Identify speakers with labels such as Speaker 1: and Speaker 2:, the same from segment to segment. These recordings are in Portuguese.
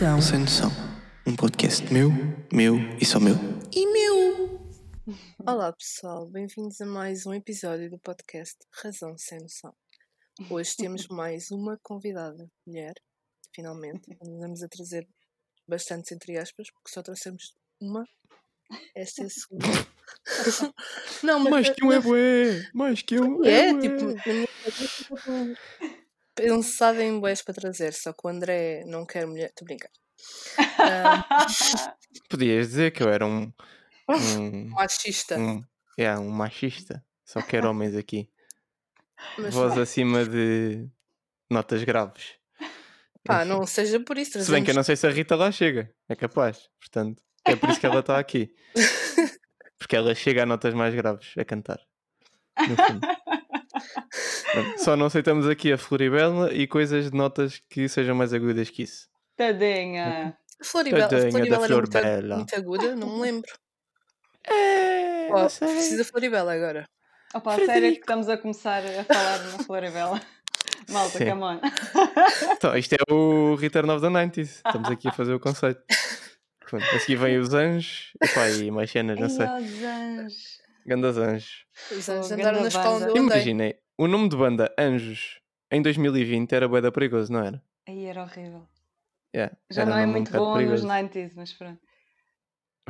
Speaker 1: Razão.
Speaker 2: Sem noção. Um podcast meu, meu e só meu.
Speaker 1: E meu?
Speaker 3: Olá pessoal, bem-vindos a mais um episódio do podcast Razão Sem Noção. Hoje temos mais uma convidada, mulher, finalmente. Andamos a trazer bastantes entre aspas, porque só trouxemos uma. Esta é a segunda. Não, mas
Speaker 2: Mais que um é bué! Mais que um
Speaker 3: é,
Speaker 2: é bué!
Speaker 3: tipo, na minha cabeça pensada em boés para trazer, só que o André não quer mulher. Estou a brincar. Ah,
Speaker 2: Podias dizer que eu era um. Um.
Speaker 3: machista.
Speaker 2: um, é, um machista. Só quero homens aqui.
Speaker 3: Mas
Speaker 2: Voz acima de notas graves.
Speaker 3: pá, não seja por isso.
Speaker 2: Se bem que eu
Speaker 3: trazemos-
Speaker 2: não sei se a Rita lá chega. É capaz. Portanto, é por isso que ela está aqui. Porque ela chega a notas mais graves a cantar. No fundo. Só não aceitamos aqui a Floribela e coisas de notas que sejam mais agudas que isso.
Speaker 4: Tadinha.
Speaker 3: A Floribela, a
Speaker 2: Tadinha da
Speaker 3: Floribela era muito,
Speaker 2: Florbela.
Speaker 3: muito aguda, não me lembro.
Speaker 2: É, sei.
Speaker 3: precisa Floribela agora.
Speaker 4: Opa, a sério é que estamos a começar a falar na Floribela. Malta,
Speaker 2: Sim.
Speaker 4: come on.
Speaker 2: Então, isto é o Return of the 90s. Estamos aqui a fazer o conceito. Pronto, a seguir vem os anjos epá, e mais cenas, não sei.
Speaker 4: Ai, os anjos.
Speaker 2: Grandes anjos.
Speaker 3: Os anjos andaram na escola onde eu andei.
Speaker 2: Imaginem, o nome de banda Anjos em 2020 era bué da perigoso, não era?
Speaker 4: Aí era horrível.
Speaker 2: Yeah,
Speaker 4: Já
Speaker 2: era
Speaker 4: não é
Speaker 2: um
Speaker 4: muito bom nos
Speaker 2: perigoso.
Speaker 4: 90s, mas pronto.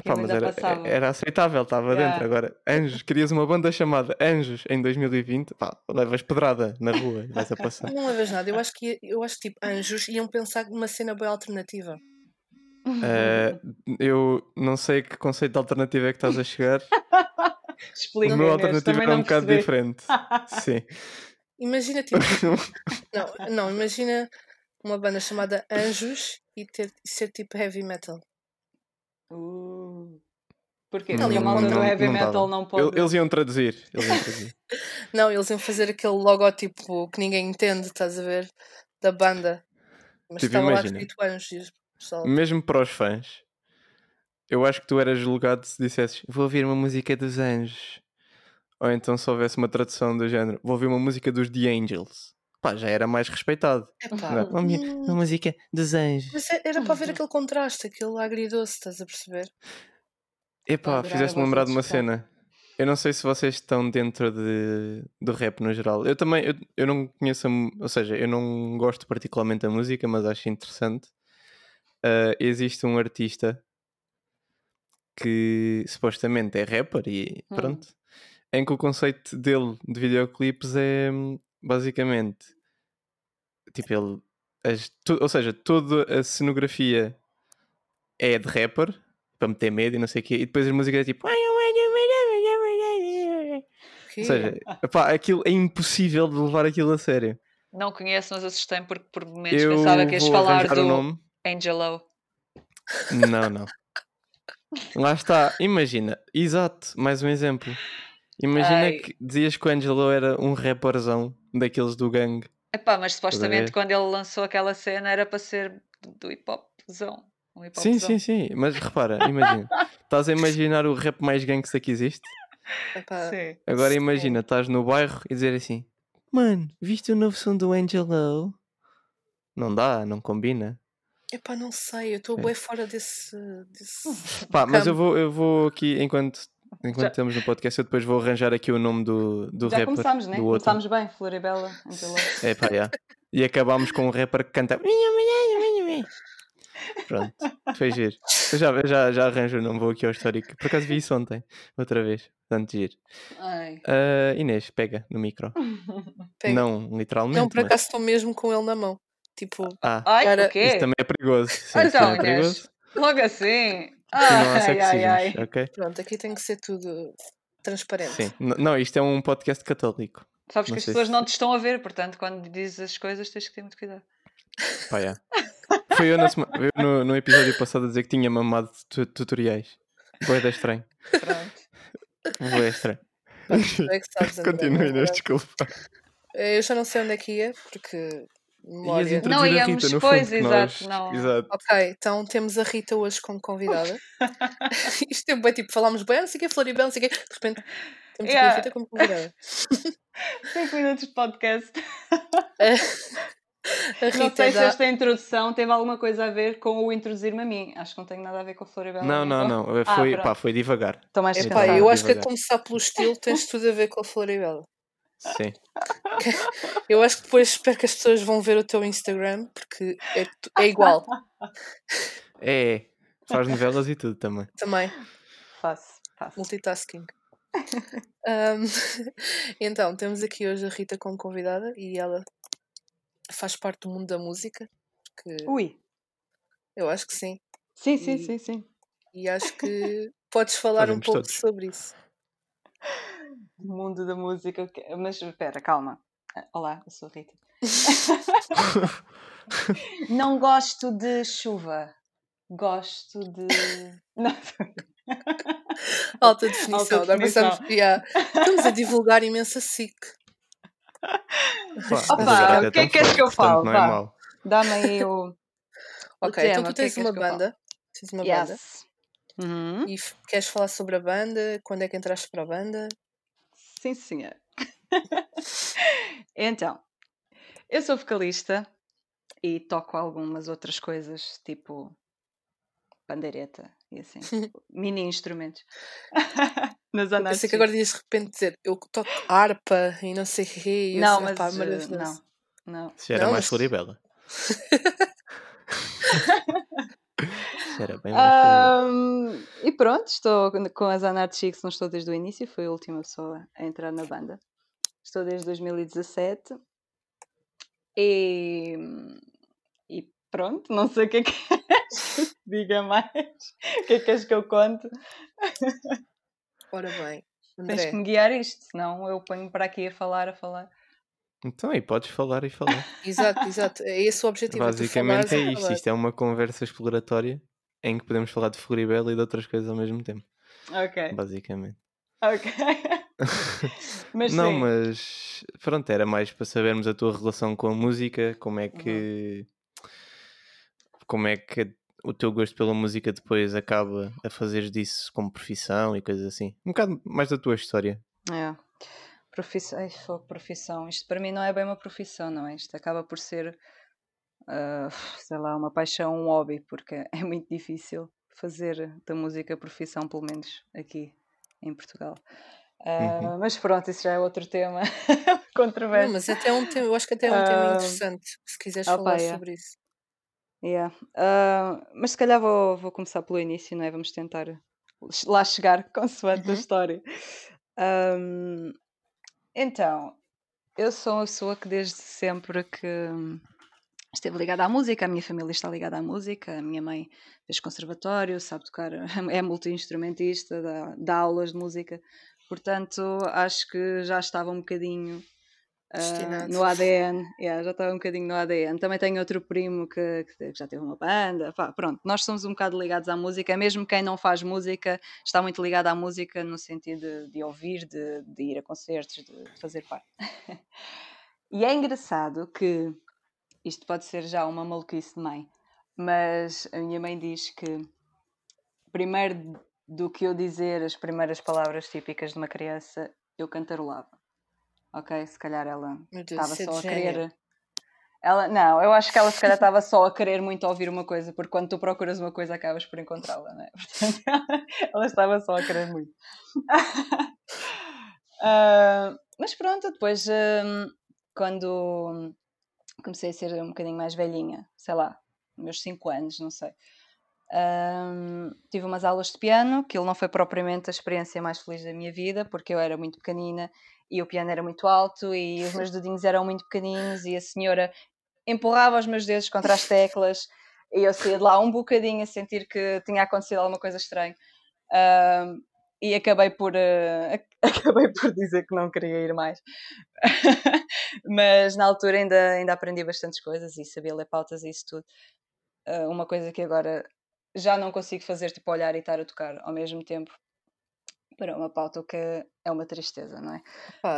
Speaker 2: Pá, mas era,
Speaker 4: passava.
Speaker 2: era aceitável, estava
Speaker 4: Yeah.
Speaker 2: dentro. Agora, Anjos, querias uma banda chamada Anjos em 2020, pá, levas pedrada na rua e vais a passar.
Speaker 3: Não levas nada. Eu acho que, eu acho que tipo, anjos iam pensar numa cena bem alternativa.
Speaker 2: Eh, eu não sei que conceito de alternativa é que estás a chegar.
Speaker 4: Explica,
Speaker 2: o meu alternativo era um
Speaker 4: não
Speaker 2: bocado diferente. Sim.
Speaker 3: Imagina tipo. não, não, imagina uma banda chamada Anjos e ter, ser tipo heavy metal.
Speaker 4: Uh. Porquê?
Speaker 3: Não,
Speaker 4: Porque malta do
Speaker 3: não-
Speaker 4: heavy
Speaker 2: não
Speaker 4: metal
Speaker 2: dava.
Speaker 4: não pode.
Speaker 2: El- Eles iam traduzir. Eles iam traduzir.
Speaker 3: Não, eles iam fazer aquele logótipo que ninguém entende, estás a ver? Da banda. Mas
Speaker 2: Tipo,
Speaker 3: estava lá
Speaker 2: imagina.
Speaker 3: escrito Anjos. e pessoal,
Speaker 2: Mesmo para os fãs, eu acho que tu eras julgado se dissesses vou ouvir uma música dos anjos. Ou então se houvesse uma tradução do género, vou ouvir uma música dos The Angels. Pá, já era mais respeitado.
Speaker 3: "Epá,
Speaker 2: Não, uma, uma música dos anjos.
Speaker 3: Mas é- era para ver aquele contraste, aquele agridoce, estás a perceber?
Speaker 2: Epá, fizeste-me lembrar de uma cena. Eu não sei se vocês estão dentro de, do rap no geral. Eu também, eu, eu não conheço, a ou seja, eu não gosto particularmente da música, mas acho interessante. Ah, existe um artista que supostamente é rapper e
Speaker 4: Hum.
Speaker 2: pronto, em que o conceito dele de videoclipes é hum, basicamente tipo ele, as- tu- ou seja, toda a cenografia é de rapper para meter medo e não sei o quê, e depois as músicas é tipo
Speaker 3: Que-
Speaker 2: ou seja, epá, aquilo é impossível de levar aquilo a sério.
Speaker 4: Não conheço, mas assustei porque por momentos
Speaker 2: Eu
Speaker 4: pensava que ias falar do
Speaker 2: nome.
Speaker 4: Angelo.
Speaker 2: Não, não. Lá está, imagina, exato, mais um exemplo. Imagina
Speaker 4: Ai.
Speaker 2: que dizias que o Angelo era um rapperzão daqueles do gangue.
Speaker 4: Epá, mas supostamente quando ele lançou aquela cena era para ser do- hip hopzão. Um hip
Speaker 2: Sim,
Speaker 4: hopzão.
Speaker 2: sim, sim, mas repara, imagina. Estás a imaginar o rap mais gangsta que existe?
Speaker 3: epá,
Speaker 4: Sim.
Speaker 2: Agora
Speaker 3: Sim.
Speaker 2: imagina, estás no bairro e dizer assim: Mano, viste o novo som do Angelo? Não dá, não combina.
Speaker 3: Epá, não sei, eu estou bem fora desse. desse...
Speaker 2: Pá, mas eu vou, eu vou aqui, enquanto, enquanto
Speaker 4: Já-
Speaker 2: estamos no podcast, eu depois vou arranjar aqui o nome do, do
Speaker 4: Já
Speaker 2: rapper.
Speaker 4: começámos, né?
Speaker 2: do outro.
Speaker 4: Começámos bem, Floribela.
Speaker 2: É pá, já. E acabámos com um rapper que canta. Pronto, foi giro. Eu já, já, já arranjo o nome, vou aqui ao histórico. Por acaso vi isso ontem, outra vez. Portanto, giro.
Speaker 4: Ai.
Speaker 2: Ah, Inês, pega no micro.
Speaker 3: Pega.
Speaker 2: Não, literalmente.
Speaker 3: Não, por
Speaker 2: mas-
Speaker 3: acaso estou mesmo com ele na mão. Tipo,
Speaker 2: Ah,
Speaker 4: Ai,
Speaker 3: Cara,
Speaker 4: o quê?
Speaker 2: isso também é perigoso. Sim,
Speaker 4: Olha então,
Speaker 2: também é perigoso.
Speaker 4: Logo assim.
Speaker 2: Não há
Speaker 4: Ai, ai, ai.
Speaker 2: ok?
Speaker 3: pronto, aqui tem que ser tudo transparente.
Speaker 2: Sim. N- Não, isto é um podcast católico.
Speaker 4: Sabes
Speaker 2: Não
Speaker 4: que as pessoas
Speaker 2: se-
Speaker 4: não te estão a ver, portanto, quando dizes as coisas tens que ter muito cuidado.
Speaker 2: Pá. Foi eu, na sema- eu no, no episódio passado a dizer que tinha mamado tu- tutoriais. Boa estranho.
Speaker 4: Pronto.
Speaker 2: Boa estranho.
Speaker 3: É
Speaker 2: Inês,
Speaker 3: agora.
Speaker 2: desculpa.
Speaker 3: Eu já não sei onde é que ia, porque memória.
Speaker 4: Não, íamos,
Speaker 2: Rita, no
Speaker 4: pois, exato,
Speaker 2: nós-
Speaker 4: não.
Speaker 2: exato.
Speaker 3: Ok, então temos a Rita hoje como convidada. Isto é bem tipo, falámos bem, não sei o que, Floribel, não sei o que, de repente temos aqui a
Speaker 4: Yeah.
Speaker 3: Rita como convidada.
Speaker 4: 5 minutos de podcast.
Speaker 3: A
Speaker 4: Não
Speaker 3: Rita
Speaker 4: sei se esta introdução teve alguma coisa a ver com o introduzir-me a mim. Acho que não tem nada a ver com a Floribela.
Speaker 2: Não, não, não.
Speaker 4: Ah,
Speaker 2: Foi,
Speaker 4: pronto.
Speaker 2: pá, foi devagar.
Speaker 4: Estou mais
Speaker 2: É
Speaker 4: cansada.
Speaker 3: eu acho que a
Speaker 2: devagar.
Speaker 3: começar pelo estilo tens tudo a ver com a Floribela.
Speaker 2: Sim.
Speaker 3: Eu acho que depois espero que as pessoas vão ver o teu Instagram porque é, é igual
Speaker 2: É, é. Faz novelas e tudo também.
Speaker 3: também.
Speaker 4: Faço, faço.
Speaker 3: Multitasking. Ahm, então, temos aqui hoje a Rita como convidada e ela faz parte do mundo da música. Que
Speaker 4: Ui.
Speaker 3: eu acho que sim.
Speaker 4: Sim, sim,
Speaker 3: E-
Speaker 4: sim, sim.
Speaker 3: E acho que podes falar um
Speaker 2: Fazemos
Speaker 3: pouco
Speaker 2: todos.
Speaker 3: sobre isso.
Speaker 4: O mundo da música. o que- Mas espera, calma. Ah, Olá, eu sou a Rita. Não gosto de chuva. Gosto de. Não,
Speaker 3: Alta definição.
Speaker 4: Alta
Speaker 3: Agora
Speaker 4: definição.
Speaker 3: pensamos, yeah, estamos a divulgar imensa SIC.
Speaker 4: Opa, o que é que queres que eu
Speaker 2: portanto,
Speaker 4: falo?
Speaker 2: É.
Speaker 4: Dá-me aí o.
Speaker 3: Ok,
Speaker 4: tema,
Speaker 3: então
Speaker 4: o
Speaker 3: tu
Speaker 4: que é
Speaker 3: tens
Speaker 4: que
Speaker 3: uma
Speaker 4: que
Speaker 3: banda. Tens uma banda.
Speaker 4: Yes. Uhum.
Speaker 3: E queres falar sobre a banda? Quando é que entraste para a banda?
Speaker 4: Sim, senhor. então, eu sou vocalista e toco algumas outras coisas, tipo pandeireta e assim, mini instrumentos. Nas
Speaker 3: Eu pensei que agora ias de repente dizer eu toco harpa e não sei o quê. e
Speaker 4: Não,
Speaker 3: assim,
Speaker 4: mas
Speaker 3: "Epá,
Speaker 4: eh,
Speaker 3: maravilhoso."
Speaker 4: não, não.
Speaker 2: Isso era
Speaker 3: Não,
Speaker 2: mais
Speaker 3: mas-
Speaker 2: Floribela. Era bem.
Speaker 4: Ahm, e pronto, estou com as Anart Chicks, não estou desde o início, fui a última pessoa a entrar na banda. Estou desde 2017 e, e pronto, não sei o que é que queres diga mais, o que é que queres que eu conte.
Speaker 3: Ora bem,
Speaker 4: Tens
Speaker 3: André,
Speaker 4: que me guiar isto, senão eu ponho para aqui a falar, a falar.
Speaker 2: Então aí podes falar e falar.
Speaker 3: exato, exato. É esse o objetivo.
Speaker 2: Basicamente é isto. Isto é uma conversa exploratória em que podemos falar de Floribela e de outras coisas ao mesmo tempo.
Speaker 4: Ok,
Speaker 2: Basicamente.
Speaker 4: ok. mas
Speaker 2: não,
Speaker 4: sim.
Speaker 2: mas pronto, era mais para sabermos a tua relação com a música, como é
Speaker 4: Uhum.
Speaker 2: que como é que o teu gosto pela música depois acaba a fazer disso como profissão e coisas assim. Um bocado mais da tua história.
Speaker 4: É. Profissão, ai, profissão. Isto para mim não é bem uma profissão, não é? Isto acaba por ser, ah, sei lá, uma paixão, um hobby, porque é muito difícil fazer da música profissão, pelo menos aqui em Portugal. Ah,
Speaker 2: Uhum.
Speaker 4: Mas pronto, isso já é outro tema
Speaker 3: Não,
Speaker 4: controverso.
Speaker 3: mas até é um tema, eu acho que até é um tema
Speaker 4: Ah,
Speaker 3: interessante, se quiseres
Speaker 4: opa,
Speaker 3: falar
Speaker 4: yeah.
Speaker 3: sobre isso.
Speaker 4: Yeah. Ah, mas se calhar vou, vou começar pelo início, não é? Vamos tentar lá chegar consoante a
Speaker 3: Uhum.
Speaker 4: história. Ahm, então, eu sou uma pessoa que desde sempre que esteve ligada à música, a minha família está ligada à música, a minha mãe fez conservatório, sabe tocar, é multi-instrumentista, dá, dá aulas de música, portanto acho que já estava um bocadinho
Speaker 3: Destinado.
Speaker 4: no ADN, yeah, já estava um bocadinho no ADN. Também tenho outro primo que, que já teve uma banda, pá, pronto, nós somos um bocado ligados à música, mesmo quem não faz música está muito ligado à música no sentido de, de ouvir, de, de ir a concertos, de, de fazer parte. e é engraçado que isto pode ser já uma maluquice de mãe, mas a minha mãe diz que primeiro do que eu dizer as primeiras palavras típicas de uma criança, eu cantarolava. Ok? Se calhar ela estava
Speaker 3: é
Speaker 4: só a querer. Ela, não, eu acho que ela se calhar estava só a querer muito ouvir uma coisa, porque quando tu procuras uma coisa acabas por encontrá-la, não é? Portanto, ela estava só a querer muito. Ah, mas pronto, depois hum, quando comecei a ser um bocadinho mais velhinha, sei lá, meus 5 anos, não sei. hum, tive umas aulas de piano, que ele não foi propriamente a experiência mais feliz da minha vida, porque eu era muito pequenina e o piano era muito alto e os meus dedinhos eram muito pequeninos e a senhora empurrava os meus dedos contra as teclas e eu saía de lá um bocadinho a sentir que tinha acontecido alguma coisa estranha. Hum, e acabei por, ac- acabei por dizer que não queria ir mais. Mas na altura ainda, ainda aprendi bastantes coisas e sabia ler pautas e isso tudo. Ah, uma coisa que agora já não consigo fazer, tipo olhar e estar a tocar ao mesmo tempo para uma pauta, o que é uma tristeza, não é?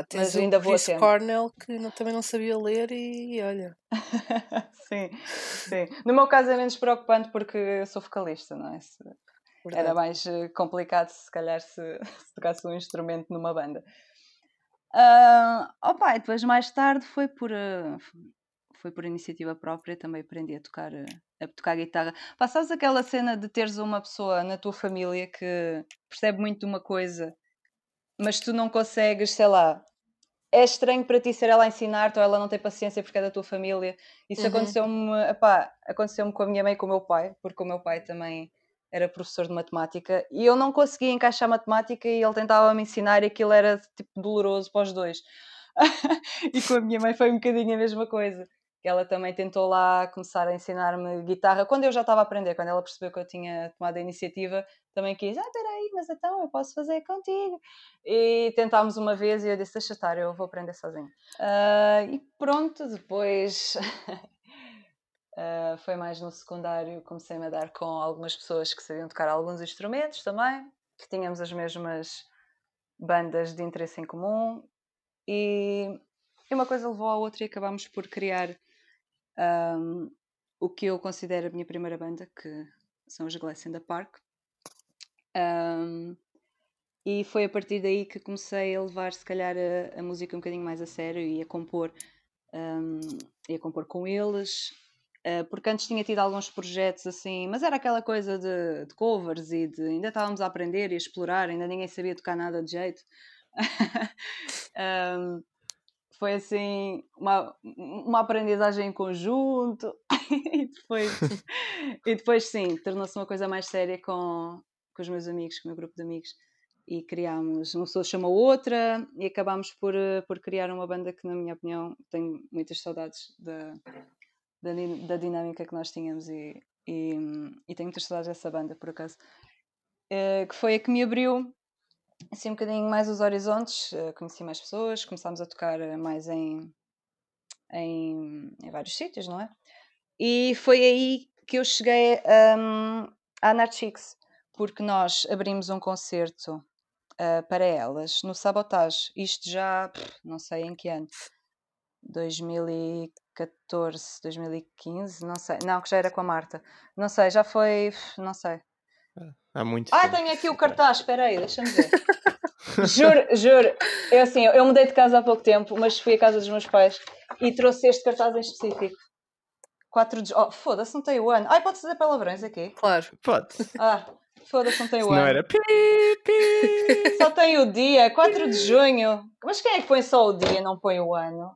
Speaker 3: Tens
Speaker 4: Mas ainda vou
Speaker 3: Chris. Cornell que não- também não sabia ler e olha.
Speaker 4: sim, sim. No meu caso é menos preocupante porque eu sou vocalista, não é?
Speaker 3: Verdade.
Speaker 4: Era mais eh, complicado se calhar se, se tocasse um instrumento numa banda. Ah, opa, e depois mais tarde foi por, eh, foi por iniciativa própria, também aprendi a tocar, eh, a tocar guitarra. Pá, sabes aquela cena de teres uma pessoa na tua família que percebe muito de uma coisa, mas tu não consegues, sei lá, é estranho para ti ser ela a ensinar-te ou ela não tem paciência porque é da tua família. Isso
Speaker 3: Uhum.
Speaker 4: aconteceu-me, aconteceu-me com a minha mãe e com o meu pai, porque o meu pai também era professor de matemática e eu não conseguia encaixar matemática e ele tentava me ensinar e aquilo era tipo doloroso para os dois. e com a minha mãe foi um bocadinho a mesma coisa. Ela também tentou lá começar a ensinar-me guitarra quando eu já estava a aprender, quando ela percebeu que eu tinha tomado a iniciativa, também quis, ah, peraí, mas então eu posso fazer contigo. E tentámos uma vez e eu disse, deixa estar, eu vou aprender sozinho. Ah, e pronto, depois ah, foi mais no secundário, comecei-me a dar com algumas pessoas que sabiam tocar alguns instrumentos também, que tínhamos as mesmas bandas de interesse em comum e, uma coisa levou à outra e acabámos por criar ahm, o que eu considero a minha primeira banda, que são os Glass in the Park. Ahm, e foi a partir daí que comecei a levar, se calhar, a, a música um bocadinho mais a sério e a compor, ahm, e a compor com eles. Ah, porque antes tinha tido alguns projetos assim, mas era aquela coisa de, de covers e de ainda estávamos a aprender e a explorar, ainda ninguém sabia tocar nada de jeito. Ahm, foi assim uma, uma aprendizagem em conjunto e depois, e depois sim, tornou-se uma coisa mais séria com, com os meus amigos, com o meu grupo de amigos e criámos, uma pessoa chamou outra e acabámos por, eh, por criar uma banda que na minha opinião tenho muitas saudades da, da, da dinâmica que nós tínhamos e, e, e tenho muitas saudades dessa banda por acaso. Eh, que foi a que me abriu assim um bocadinho mais os horizontes, eh, conheci mais pessoas, começámos a tocar eh, mais em, em, em vários sítios, não é? E foi aí que eu cheguei hum, à Anarchix, porque nós abrimos um concerto eh, para elas no Sabotage, isto já, pff, não sei em que ano, 2014, 2015, não sei, não, que já era com a Marta, não sei, já foi, não sei.
Speaker 2: Há muito
Speaker 4: Ah,
Speaker 2: tempo.
Speaker 4: tenho aqui o cartaz, espera aí, deixa-me ver. juro, juro. Eu assim, eu mudei de casa há pouco tempo, mas fui à casa dos meus pais e trouxe este cartaz em específico. 4 de... Oh, foda-se, não tem o ano. Ai, pode dizer palavrões aqui?
Speaker 3: Claro.
Speaker 2: Pode.
Speaker 4: Ah, foda-se, não tem o
Speaker 2: não
Speaker 4: ano.
Speaker 2: era pi, pi.
Speaker 4: Só tem o dia, 4 de junho. Mas quem é que põe só o dia e não põe o ano?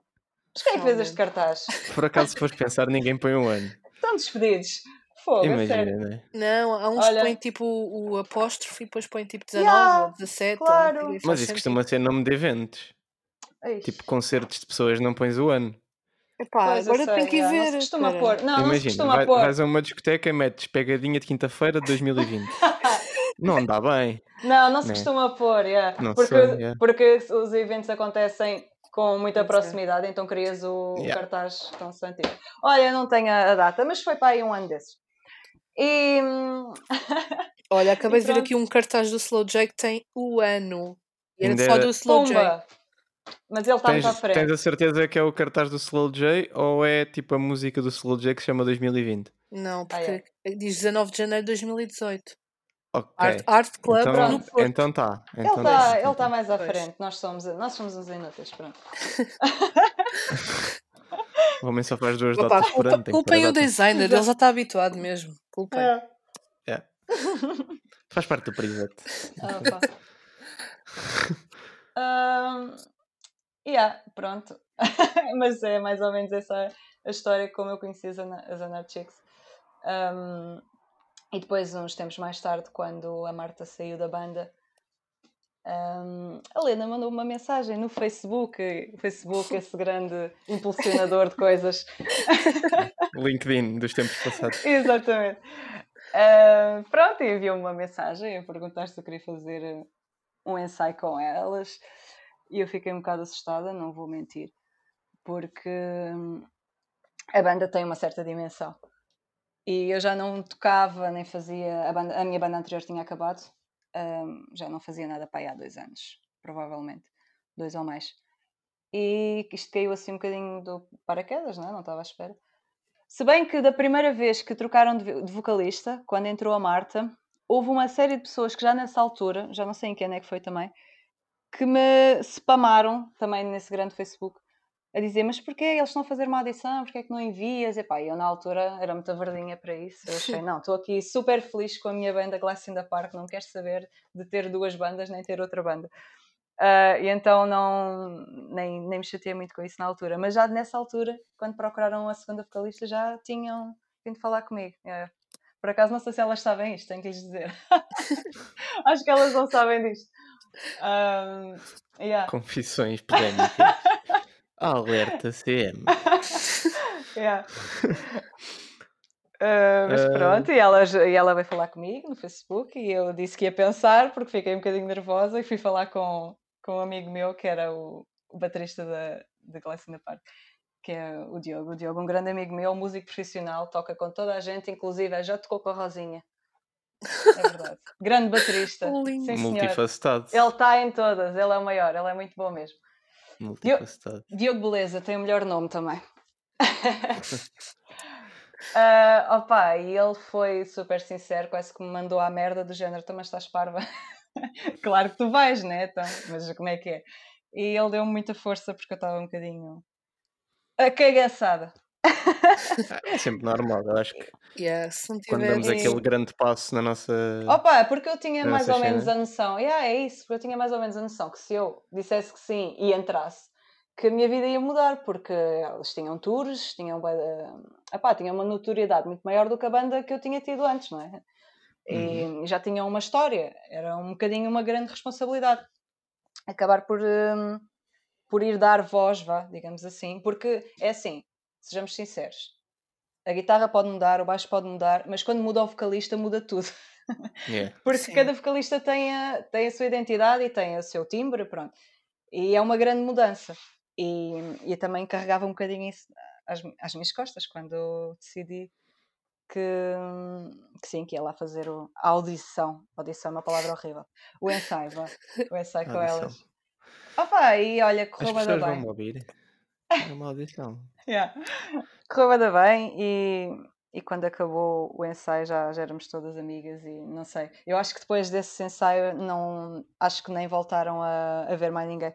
Speaker 4: Mas quem é fez este cartaz?
Speaker 2: Por acaso, se fores pensar, ninguém põe um ano.
Speaker 4: Estão despedidos. Fogo, a
Speaker 2: Imagina,
Speaker 4: sério.
Speaker 2: né?
Speaker 3: Não, há uns
Speaker 4: Olha.
Speaker 3: que põem tipo o, apóstrofe e depois põem tipo 19
Speaker 4: Yeah,
Speaker 3: ou 17.
Speaker 4: claro.
Speaker 3: ou-
Speaker 2: Mas isso costuma ser nome de eventos.
Speaker 4: Ai,
Speaker 2: Tipo, concertos de pessoas não pões o ano.
Speaker 3: Epá,
Speaker 4: pois,
Speaker 3: agora
Speaker 4: sei,
Speaker 3: tenho que ir
Speaker 4: yeah,
Speaker 3: ver.
Speaker 4: Não se costuma
Speaker 3: cara.
Speaker 4: pôr. Não, não se
Speaker 2: Imagina,
Speaker 4: costuma
Speaker 2: vai-
Speaker 4: pôr.
Speaker 2: vais a uma discoteca e metes pegadinha de quinta-feira de 2020. não dá bem.
Speaker 4: Não, não se
Speaker 2: Né?
Speaker 4: costuma pôr, yeah.
Speaker 2: Não
Speaker 4: porque,
Speaker 2: sei, yeah.
Speaker 4: porque os eventos acontecem com muita proximidade, então crias o
Speaker 2: Yeah.
Speaker 4: cartaz tão santigo. Olha, não tenho a, data, mas foi para aí um ano desses. E hum,
Speaker 3: Olha, acabei
Speaker 4: E
Speaker 3: de ver aqui um cartaz do Slow J que tem o ano. E era
Speaker 2: Ainda
Speaker 3: só do Slow J.
Speaker 4: Mas ele está muito à frente.
Speaker 2: tens a certeza que é o cartaz do Slow J ou é tipo a música do Slow J que se chama 2020?
Speaker 3: Não,
Speaker 4: Ah,
Speaker 3: porque
Speaker 4: é.
Speaker 3: diz 19 de janeiro de 2018.
Speaker 2: Ok.
Speaker 3: Art, Art Club
Speaker 2: então,
Speaker 3: no Porto.
Speaker 2: então tá.
Speaker 4: Ele
Speaker 2: Então
Speaker 4: está
Speaker 2: tá.
Speaker 4: ele tá mais à
Speaker 3: Pois.
Speaker 4: frente, nós somos, nós somos uns inúteis, pronto.
Speaker 2: O homem só faz duas
Speaker 3: Opa,
Speaker 2: datas por
Speaker 3: culpa,
Speaker 2: ano.
Speaker 3: culpem o designer, ele já está habituado mesmo. Culpem.
Speaker 4: É.
Speaker 2: Faz parte do preset.
Speaker 4: Ah. Ahm, yeah, pronto. Mas é mais ou menos essa a história como eu conheci as, Ana- as Anarchics. Ahm, e depois, uns tempos mais tarde, quando a Marta saiu da banda, ahm, a Lena mandou uma mensagem no Facebook. O Facebook, esse grande impulsionador de coisas.
Speaker 2: LinkedIn dos tempos passados.
Speaker 4: Exatamente. Ah, pronto, e enviou-me uma mensagem a perguntar se eu queria fazer um ensaio com elas. E eu fiquei um bocado assustada, não vou mentir, porque hum, a banda tem uma certa dimensão. E eu já não tocava, nem fazia. A, banda- a minha banda anterior tinha acabado, hum, já não fazia nada para aí há dois anos, provavelmente. Dois ou mais. E isto caiu assim um bocadinho do paraquedas, não é? Não estava à espera. Se bem que da primeira vez que trocaram de vo- de vocalista, quando entrou a Marta, houve uma série de pessoas que já nessa altura, já não sei em que ano é que foi também, que me spamaram também nesse grande Facebook a dizer, mas porquê eles estão a fazer uma audição, porquê é que não envias? E pá, eu na altura era muita verdinha para isso, eu achei, não, estou aqui super feliz com a minha banda Glass in the Park, não quero saber de ter duas bandas nem ter outra banda. Uh, e então não, nem, nem me chateei muito com isso na altura, mas já nessa altura, quando procuraram a segunda vocalista, já tinham vindo falar comigo. É. Por acaso não sei se elas sabem isto, tenho que lhes dizer. Acho que elas não sabem disto. Um, yeah.
Speaker 2: Confissões polémicas. Alerta CM.
Speaker 4: yeah. Uh, mas pronto, e ela, e ela veio falar comigo no Facebook e eu disse que ia pensar porque fiquei um bocadinho nervosa e fui falar com, com um amigo meu que era o, o baterista da, da Glass in Park, que é o Diogo. O Diogo, um grande amigo meu, músico profissional, toca com toda a gente, inclusive já tocou com a Rosinha. É verdade. grande baterista.
Speaker 2: Sim, Multifacetado.
Speaker 4: Ele está em todas, ele é o maior, ele é muito bom mesmo. Diogo Beleza tem o melhor nome também. Uh, opa, e ele foi super sincero, quase que me mandou à merda do género, também estás parva. claro que tu vais, né? Então, mas como é que é? E ele deu-me muita força porque eu estava um bocadinho acagaçada.
Speaker 2: É sempre normal, eu acho que
Speaker 3: yeah,
Speaker 2: quando damos aquele grande passo na nossa.
Speaker 4: Opa, porque eu tinha mais ou menos a noção, yeah, é isso, porque eu tinha mais ou menos a noção que se eu dissesse que sim e entrasse, que a minha vida ia mudar, porque eles tinham tours, tinham, epá, tinham uma notoriedade muito maior do que a banda que eu tinha tido antes, não é? E uhum. já tinham uma história, era um bocadinho uma grande responsabilidade. Acabar por, um, por ir dar voz, vá, digamos assim, porque é assim, sejamos sinceros, a guitarra pode mudar, o baixo pode mudar, mas quando muda o vocalista, muda tudo. Yeah. porque Sim. cada vocalista tem a, tem a sua identidade e tem o seu timbre, pronto. E é uma grande mudança. E, e também carregava um bocadinho isso às, às minhas costas quando decidi que, que, sim, que ia lá fazer o, a audição. Audição é uma palavra horrível. O ensaio, vá. O ensaio com elas. Opa, e olha, correu bem.
Speaker 2: As vão ouvir. É uma audição.
Speaker 4: yeah. Correu bem, bem e, e quando acabou o ensaio já, já éramos todas amigas e não sei. Eu acho que depois desse ensaio não acho que nem voltaram a, a ver mais ninguém.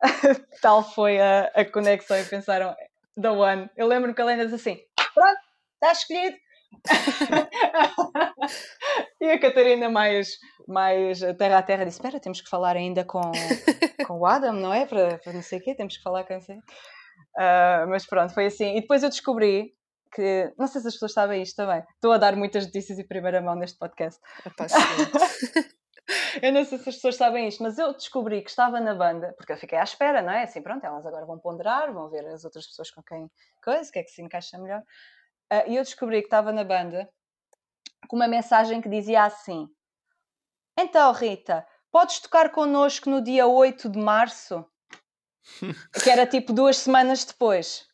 Speaker 4: Tal foi a, a conexão e pensaram, the one. Eu lembro-me que ela ainda disse assim: pronto, está escolhido. e a Catarina mais, mais terra a terra disse: Espera, temos que falar ainda com, com o Adam, não é? Para, para não sei o quê, temos que falar com você. Uh, mas pronto, foi assim. E depois eu descobri que, não sei se as pessoas sabem isto também, estou a dar muitas notícias em primeira mão neste podcast. eu não sei se as pessoas sabem isto, mas eu descobri que estava na banda, porque eu fiquei à espera, não é? Assim, pronto, elas agora vão ponderar, vão ver as outras pessoas com quem coisa, o que é que se encaixa melhor. Uh, e eu descobri que estava na banda com uma mensagem que dizia assim: Então, Rita, podes tocar connosco no dia 8 de março? Que era tipo duas semanas depois.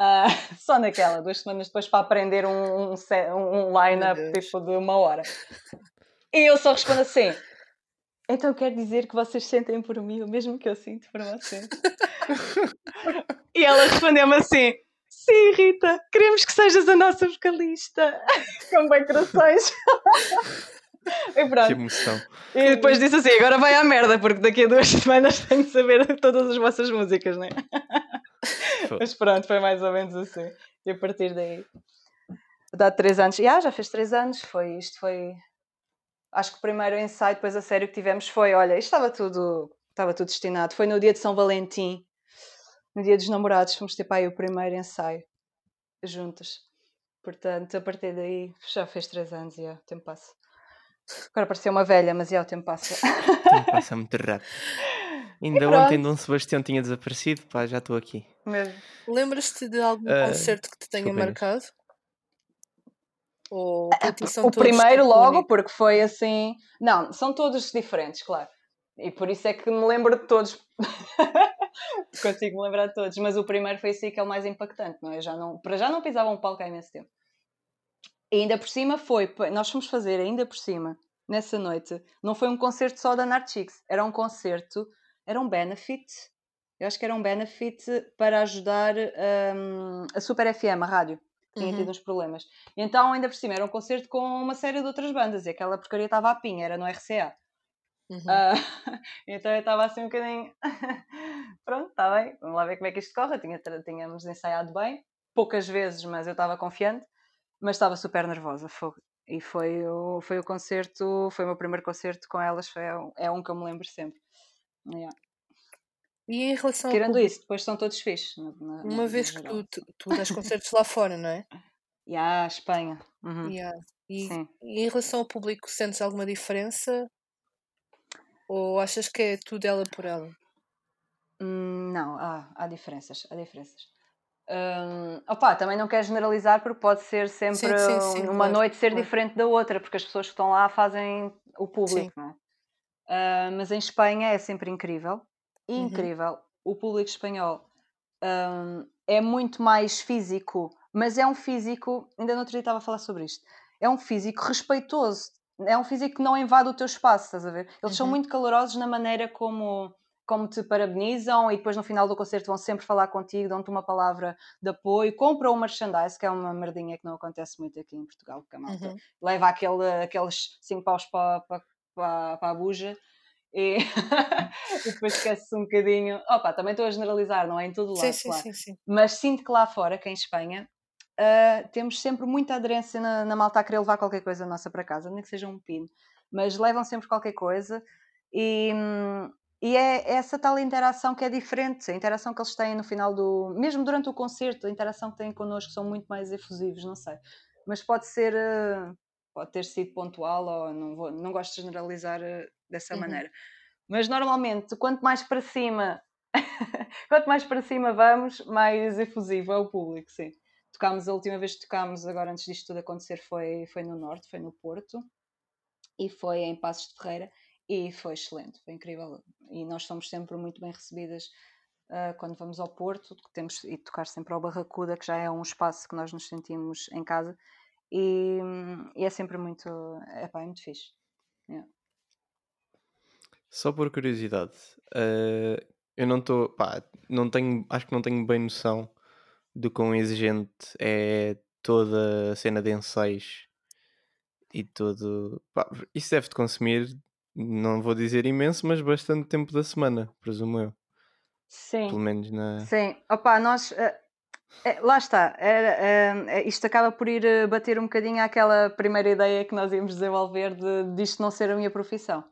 Speaker 4: Uh, só naquela, duas semanas depois para aprender um, um, um line-up tipo de uma hora. E eu só respondo assim: então quer dizer que vocês sentem por mim o mesmo que eu sinto por vocês? e ela respondeu-me assim: Sim, Rita, queremos que sejas a nossa vocalista. Com bem corações.
Speaker 2: E pronto. Que emoção.
Speaker 4: E depois disse assim: agora vai à merda, porque daqui a duas semanas tenho de saber todas as vossas músicas, não é? Mas pronto, foi mais ou menos assim. E a partir daí. Dá três anos. Ah, já fez três anos. Foi, isto foi acho que o primeiro ensaio depois a sério que tivemos foi, olha, isto estava tudo, estava tudo destinado. Foi no dia de São Valentim, no dia dos namorados, fomos ter para aí o primeiro ensaio juntos. Portanto, a partir daí já fez três anos e o tempo passa. Agora parecia uma velha, mas já o tempo passa.
Speaker 2: O tempo passa muito rápido. Ainda ontem Dom Sebastião tinha desaparecido, pá, já estou aqui.
Speaker 3: Lembras-te de algum uh, concerto que te tenha marcado? Ou
Speaker 4: é, o primeiro tipo logo, único? porque foi assim. Não, são todos diferentes, claro. E por isso é que me lembro de todos. Consigo me lembrar de todos, mas o primeiro foi assim que é o mais impactante, não é? Já não, para já não pisava um palco há imenso tempo. E ainda por cima foi, nós fomos fazer ainda por cima, nessa noite, não foi um concerto só da Narchix, era um concerto, era um benefit, eu acho que era um benefit para ajudar um, a Super FM, a rádio tinha tido uhum. uns problemas. Então, ainda por cima, era um concerto com uma série de outras bandas e aquela porcaria estava à pinha, era no RCA.
Speaker 3: Uhum.
Speaker 4: Ah, então eu estava assim um bocadinho. Pronto, está bem, vamos lá ver como é que isto corre. Tinha, tínhamos ensaiado bem, poucas vezes, mas eu estava confiante, mas estava super nervosa. Foi, e foi o, foi o concerto, foi o meu primeiro concerto com elas, foi, é um que eu me lembro sempre. Yeah.
Speaker 3: E em relação
Speaker 4: Tirando isso, depois são todos fixos. Na,
Speaker 3: na, Uma vez que tu, tu, tu das concertos lá fora, não é?
Speaker 4: E yeah, Espanha. Uhum.
Speaker 3: Yeah. E, e, em relação ao público, sentes alguma diferença? Ou achas que é tudo ela por ela?
Speaker 4: Hum, não, há, há diferenças. Há diferenças. Um, opa, também não quero generalizar porque pode ser sempre sim, sim, sim, uma claro, noite ser claro. diferente da outra, porque as pessoas que estão lá fazem o público, é? Uh, mas em Espanha é sempre incrível. Uhum. Incrível. Uhum. O público espanhol um, é muito mais físico, mas é um físico. Ainda no outro dia estava a falar sobre isto. É um físico respeitoso. É um físico que não invade o teu espaço, estás a ver? Eles uhum. são muito calorosos na maneira como como te parabenizam e depois no final do concerto vão sempre falar contigo, dão-te uma palavra de apoio, compram o merchandise, que é uma merdinha que não acontece muito aqui em Portugal, porque a malta uhum. leva aquele, aqueles 5 paus para, para, para, para a buja e, e depois esquece-se um bocadinho. Opa, também estou a generalizar, não é em todo lado, sim, claro. Sim, sim, Mas sinto que lá fora, que em Espanha, uh, temos sempre muita aderência na, na malta a querer levar qualquer coisa nossa para casa, nem que seja um pino, mas levam sempre qualquer coisa e, hum, e é essa tal interação que é diferente, a interação que eles têm no final do. Mesmo durante o concerto, a interação que têm connosco são muito mais efusivos, não sei. Mas pode ser. Eh, pode ter sido pontual ou não, vou, não gosto de generalizar eh, dessa uhum. maneira. Mas normalmente, quanto mais para cima. quanto mais para cima vamos, mais efusivo é o público, sim. Tocámos, a última vez que tocámos, agora antes disto tudo acontecer, foi, foi no Norte, foi no Porto e foi em Passos de Ferreira e foi excelente, foi incrível. E nós somos sempre muito bem recebidas uh, quando vamos ao Porto, temos e tocar sempre ao Barracuda, que já é um espaço que nós nos sentimos em casa, e, e é sempre muito, epá, é muito fixe. Yeah.
Speaker 2: Só por curiosidade, uh, eu não estou, não tenho, acho que não tenho bem noção do quão exigente é toda a cena de ensaios e tudo. Pá, isso deve-te consumir não vou dizer imenso, mas bastante tempo da semana, presumo eu.
Speaker 4: Sim.
Speaker 2: Pelo menos na.
Speaker 4: Sim. Opa, nós. É, lá está. É, isto acaba por ir bater um bocadinho àquela primeira ideia que nós íamos desenvolver de, disto não ser a minha profissão.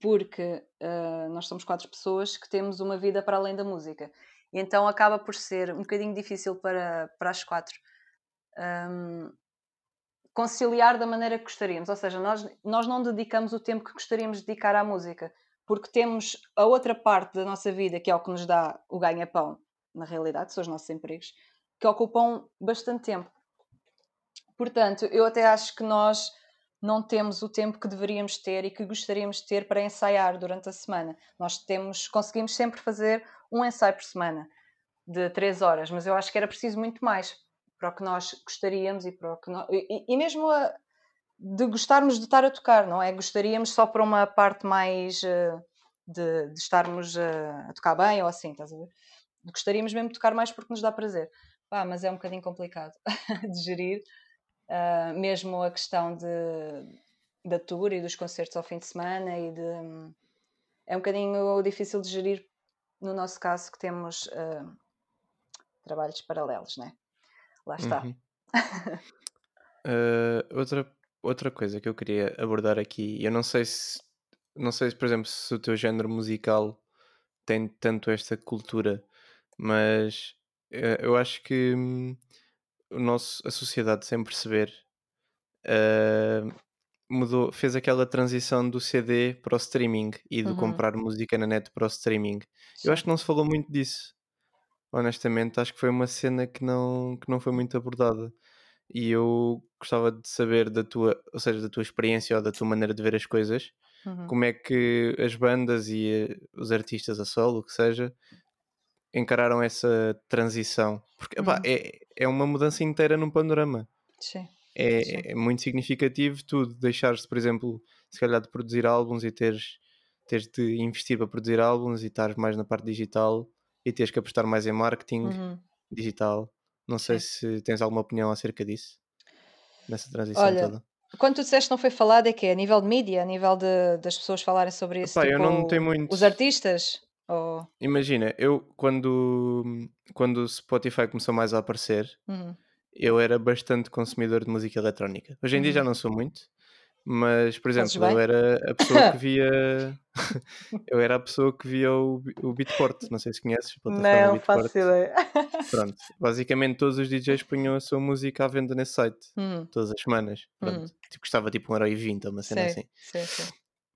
Speaker 4: Porque uh, nós somos quatro pessoas que temos uma vida para além da música. E então acaba por ser um bocadinho difícil para, para as quatro. Um, conciliar da maneira que gostaríamos. Ou seja, nós, nós não dedicamos o tempo que gostaríamos de dedicar à música, porque temos a outra parte da nossa vida, que é o que nos dá o ganha-pão, na realidade, são os nossos empregos, que ocupam bastante tempo. Portanto, eu até acho que nós não temos o tempo que deveríamos ter e que gostaríamos de ter para ensaiar durante a semana. Nós temos, conseguimos sempre fazer um ensaio por semana de três horas, mas eu acho que era preciso muito mais para o que nós gostaríamos e para o que nós, e, e mesmo a, de gostarmos de estar a tocar, não é? Gostaríamos só para uma parte mais uh, de, de, estarmos uh, a tocar bem ou assim, estás a ver? Gostaríamos mesmo de tocar mais porque nos dá prazer. Pá, mas é um bocadinho complicado de gerir, uh, mesmo a questão de, da tour e dos concertos ao fim de semana e de. É um bocadinho difícil de gerir no nosso caso que temos trabalhos paralelos, não é? Lá está. Uhum.
Speaker 2: uh, outra, outra coisa que eu queria abordar aqui, eu não sei se, não sei, por exemplo, se o teu género musical tem tanto esta cultura, mas uh, eu acho que hum, o nosso, a sociedade, sem perceber, uh, mudou, fez aquela transição do CD para o streaming e de uhum. comprar música na net para o streaming. Sim. Eu acho que não se falou muito disso honestamente, acho que foi uma cena que não, que não foi muito abordada. E eu gostava de saber da tua, ou seja, da tua experiência ou da tua maneira de ver as coisas, uhum. como é que as bandas e eh, os artistas a solo, o que seja, encararam essa transição. Porque uhum. é, é uma mudança inteira num panorama.
Speaker 4: Sim.
Speaker 2: É, Sim. é muito significativo tudo, deixares, por exemplo, se calhar de produzir álbuns e teres, teres de investir para produzir álbuns e estares mais na parte digital e tens que apostar mais em marketing uhum. digital. Não sei se tens alguma opinião acerca disso, nessa transição
Speaker 4: Olha,
Speaker 2: toda.
Speaker 4: quando tu disseste não foi falado, é que é a nível de mídia, a nível de, das pessoas falarem sobre isso,
Speaker 2: Epá, eu
Speaker 4: tipo,
Speaker 2: não notei muito.
Speaker 4: os artistas? Ou...
Speaker 2: Imagina, eu quando, quando o Spotify começou mais a aparecer,
Speaker 4: Uhum.
Speaker 2: eu era bastante consumidor de música eletrónica. Hoje em dia já
Speaker 4: Uhum.
Speaker 2: não sou muito, mas, por exemplo, eu era a pessoa que via. eu era a pessoa que via o, o Beatport. Não sei se conheces
Speaker 4: Não faço ideia.
Speaker 2: Pronto, basicamente todos os DJs punham a sua música à venda nesse site,
Speaker 4: Uhum.
Speaker 2: todas as semanas. Pronto,
Speaker 4: Uhum.
Speaker 2: tipo, custava tipo 1,20€ ou uma cena
Speaker 4: Sim,
Speaker 2: assim.
Speaker 4: sim, sim.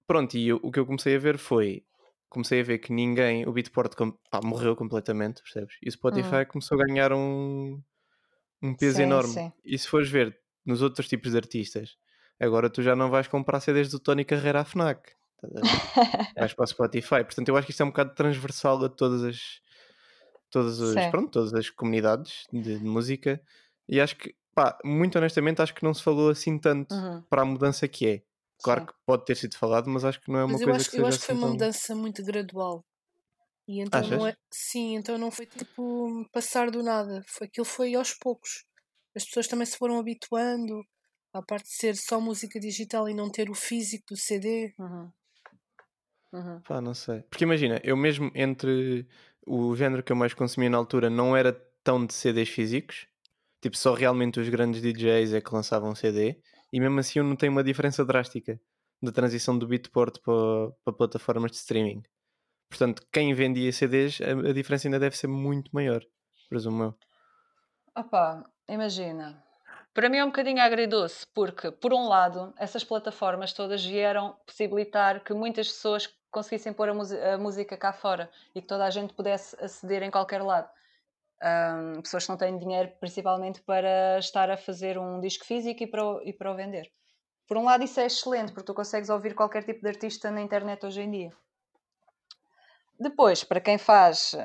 Speaker 2: Pronto, e eu- o que eu comecei a ver foi. Comecei a ver que ninguém, o Beatport com- pá, morreu completamente, percebes? E o Spotify começou a ganhar um, um peso enorme.
Speaker 4: sim.
Speaker 2: E se fores ver nos outros tipos de artistas, agora tu já não vais comprar CDs do Tony Carreira à Fnac. vais para o Spotify. Portanto, eu acho que isto é um bocado transversal a todas as todas as,
Speaker 4: Sim.
Speaker 2: pronto, todas as comunidades de, de música e acho que, pá, muito honestamente, acho que não se falou assim tanto
Speaker 4: Uhum.
Speaker 2: para a mudança que é. Claro
Speaker 4: Sim.
Speaker 2: que pode ter sido falado, mas acho que não é uma
Speaker 3: Mas eu
Speaker 2: coisa
Speaker 3: acho,
Speaker 2: que
Speaker 3: eu
Speaker 2: seja
Speaker 3: acho que foi
Speaker 2: assim
Speaker 3: uma
Speaker 2: tão...
Speaker 3: mudança muito gradual. E então não é. Sim, então não foi tipo passar do nada. Foi, aquilo foi aos poucos. As pessoas também se foram habituando. À parte de ser só música digital e não ter o físico do CD.
Speaker 4: Uhum. Uhum.
Speaker 2: Pá, não sei. Porque imagina, eu mesmo entre o género que eu mais consumia na altura não era tão de CDs físicos, tipo, só realmente os grandes DJs é que lançavam CD, e mesmo assim eu notei uma diferença drástica da transição do Beatport para, para plataformas de streaming. Portanto, quem vendia CDs, a, a diferença ainda deve ser muito maior, presumo eu.
Speaker 4: Opa, imagina. Para mim é um bocadinho agridoce, porque, por um lado, essas plataformas todas vieram possibilitar que muitas pessoas conseguissem pôr a, a música cá fora e que toda a gente pudesse aceder em qualquer lado. Ahm, pessoas que não têm dinheiro, principalmente, para estar a fazer um disco físico e para, o, e para o vender. Por um lado, isso é excelente, porque tu consegues ouvir qualquer tipo de artista na internet hoje em dia. Depois, para quem faz,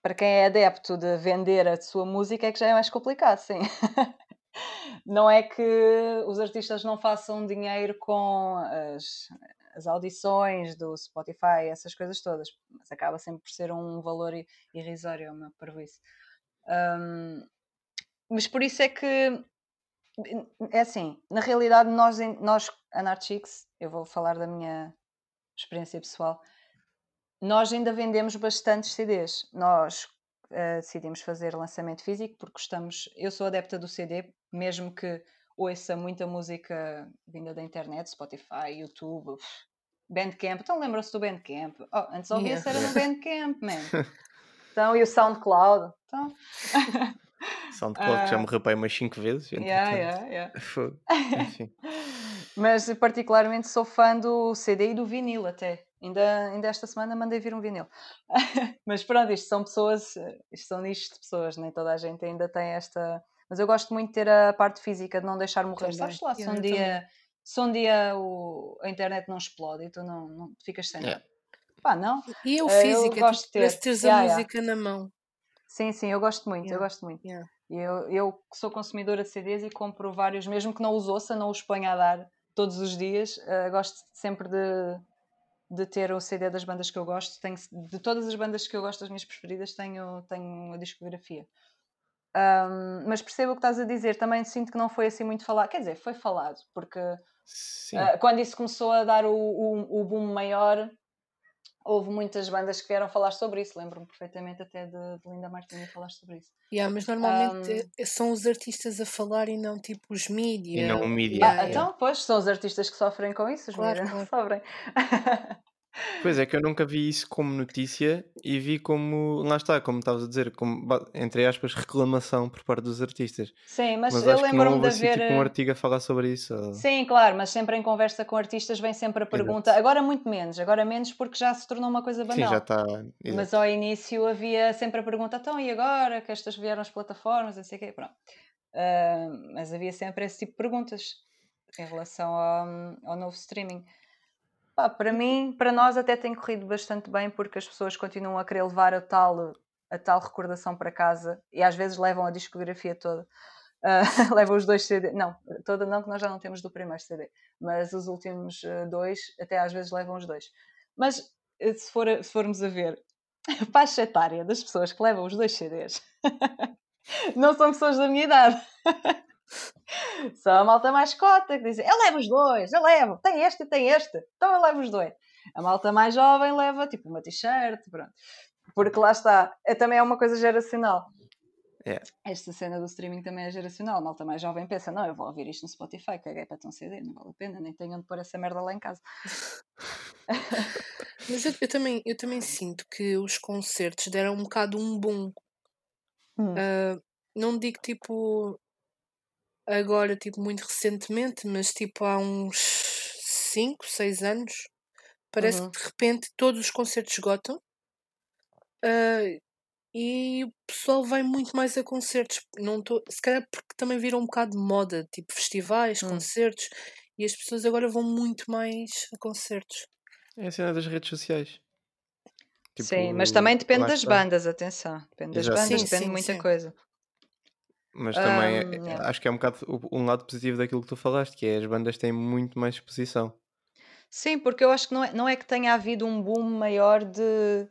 Speaker 4: para quem é adepto de vender a sua música, é que já é mais complicado, sim. Não é que os artistas não façam dinheiro com as, as audições do Spotify, essas coisas todas, mas acaba sempre por ser um valor irrisório, uma parvoíce. Hum, mas por isso é que é assim, na realidade nós, nós Anarchix, eu vou falar da minha experiência pessoal, nós ainda vendemos bastantes CDs. Nós eh, decidimos fazer lançamento físico porque gostamos. Eu sou adepta do CD, mesmo que ouça muita música vinda da internet, Spotify, YouTube, Bandcamp. Então lembram-se do Bandcamp? Oh, antes ouvia-se era no Bandcamp, man. Então, e o SoundCloud? Então,
Speaker 2: SoundCloud que já
Speaker 4: Ah.
Speaker 2: para aí umas 5 vezes.
Speaker 4: yeah, yeah, yeah.
Speaker 2: Enfim.
Speaker 4: Mas particularmente sou fã do CD e do vinil até. Ainda, ainda esta semana mandei vir um vinil. Mas pronto, isto são pessoas, isto são nichos de pessoas, nem toda a gente ainda tem esta. Mas eu gosto muito de ter a parte física, de não deixar morrer.
Speaker 3: Também.
Speaker 4: Sabes lá, se um
Speaker 3: eu
Speaker 4: dia, se um dia o, a internet não explode e tu não, não ficas sem
Speaker 2: Yeah.
Speaker 4: nada. Pá, não?
Speaker 3: E o
Speaker 4: Eh, eu
Speaker 3: físico, é
Speaker 4: gosto
Speaker 3: tipo,
Speaker 4: de ter.
Speaker 3: teres
Speaker 4: Yeah,
Speaker 3: a
Speaker 4: yeah.
Speaker 3: música na mão.
Speaker 4: Sim, sim, eu gosto muito, eu gosto muito.
Speaker 3: yeah.
Speaker 4: E Eu, eu sou consumidora de CDs e compro vários, mesmo que não os ouça, não os ponha a dar todos os dias, eh, gosto sempre de, de ter o CD das bandas que eu gosto. Tenho, de todas as bandas que eu gosto, as minhas preferidas, tenho, tenho a discografia. Ahm, mas percebo o que estás a dizer, também sinto que não foi assim muito falado. Quer dizer, foi falado, porque
Speaker 2: Sim.
Speaker 4: ah, quando isso começou a dar o, o, o boom maior, houve muitas bandas que vieram falar sobre isso. Lembro-me perfeitamente até de, de Linda Martini falar sobre isso.
Speaker 3: Yeah, mas normalmente
Speaker 4: Um,
Speaker 3: são os artistas a falar e não tipo os mídia.
Speaker 2: E não o mídia.
Speaker 4: Ah,
Speaker 3: yeah.
Speaker 4: então, pois, são os artistas que sofrem com isso, os
Speaker 3: Claro,
Speaker 4: mídias não sofrem.
Speaker 2: Pois é, que eu nunca vi isso como notícia e vi como, lá está, como estavas a dizer, como, entre aspas, reclamação por parte dos artistas.
Speaker 4: Sim, mas,
Speaker 2: Mas,
Speaker 4: eu lembro-me de
Speaker 2: assim
Speaker 4: haver.
Speaker 2: tipo um artigo a falar sobre isso. ou-
Speaker 4: Sim, claro, mas sempre em conversa com artistas vem sempre a pergunta.
Speaker 2: Exato.
Speaker 4: Agora muito menos, agora menos porque já se tornou uma coisa
Speaker 2: Sim,
Speaker 4: banal.
Speaker 2: já está.
Speaker 4: Mas ao início havia sempre a pergunta: então e agora que estas vieram as plataformas, não sei o quê, pronto. Ah, mas havia sempre esse tipo de perguntas em relação ao, ao novo streaming. Pá, para mim, para nós até tem corrido bastante bem porque as pessoas continuam a querer levar a tal, a tal recordação para casa e às vezes levam a discografia toda. Ah, levam os dois CD, não, toda não, que nós já não temos do primeiro CD, mas os últimos ah, dois, até às vezes levam os dois. Mas eh, se, for, se formos a ver, a faixa etária das pessoas que levam os dois CDs não são pessoas da minha idade. Só a malta mais cota que diz: Eu levo os dois, eu levo, tem este e tem este, então eu levo os dois. A malta mais jovem leva tipo uma t-shirt, pronto. Porque lá está, é, também é uma coisa geracional.
Speaker 2: É.
Speaker 4: Esta cena do streaming também é geracional. A malta mais jovem pensa: Não, eu vou ouvir isto no Spotify, caguei para tão CD, não vale a pena, nem tenho onde pôr essa merda lá em casa.
Speaker 3: Mas eu, eu também, eu também sinto que os concertos deram um bocado um boom.
Speaker 4: Hum.
Speaker 3: Ah, não digo tipo agora, tipo muito recentemente, mas tipo há uns 5, 6 anos, parece
Speaker 4: Uhum.
Speaker 3: que de repente todos os concertos esgotam ah, e o pessoal vai muito mais a concertos. Não tô, se calhar porque também viram um bocado de moda, tipo festivais,
Speaker 4: Hum.
Speaker 3: concertos, e as pessoas agora vão muito mais a concertos.
Speaker 2: É a cena das redes sociais.
Speaker 4: Sim, mas
Speaker 2: Tipo,
Speaker 4: também depende das bandas, atenção. Depende das
Speaker 2: Exato.
Speaker 4: bandas,
Speaker 3: Sim,
Speaker 4: depende de
Speaker 3: sim,
Speaker 4: muita
Speaker 3: sim.
Speaker 4: coisa.
Speaker 2: Mas também
Speaker 4: Ahm,
Speaker 2: é- acho que é um bocado um lado positivo daquilo que tu falaste, que é as bandas têm muito mais exposição.
Speaker 4: Sim, porque eu acho que não é, não é que tenha havido um boom maior de,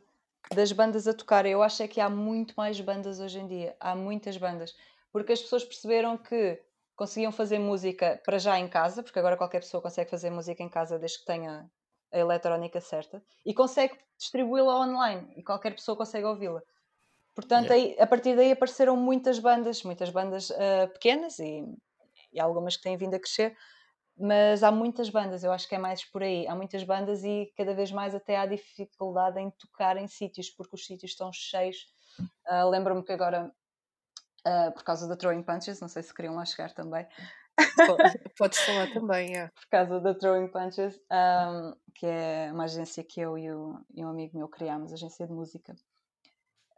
Speaker 4: das bandas a tocar. Eu acho é que há muito mais bandas hoje em dia. Há muitas bandas. Porque as pessoas perceberam que conseguiam fazer música para já em casa, porque agora qualquer pessoa consegue fazer música em casa desde que tenha a eletrónica certa, e consegue distribuí-la online, e qualquer pessoa consegue ouvi-la. Portanto,
Speaker 2: Yeah.
Speaker 4: aí, a partir daí apareceram muitas bandas, muitas bandas ah, pequenas e, e algumas que têm vindo a crescer, mas há muitas bandas, eu acho que é mais por aí. Há muitas bandas e cada vez mais até há dificuldade em tocar em sítios, porque os sítios estão cheios. Ah, Lembro-me que agora, ah, por causa da Throwing Punches, não sei se queriam lá chegar também,
Speaker 3: Po- Podes falar também, é.
Speaker 4: por causa da Throwing Punches, ahm, que é uma agência que eu e, o- e um amigo meu criámos, agência de música.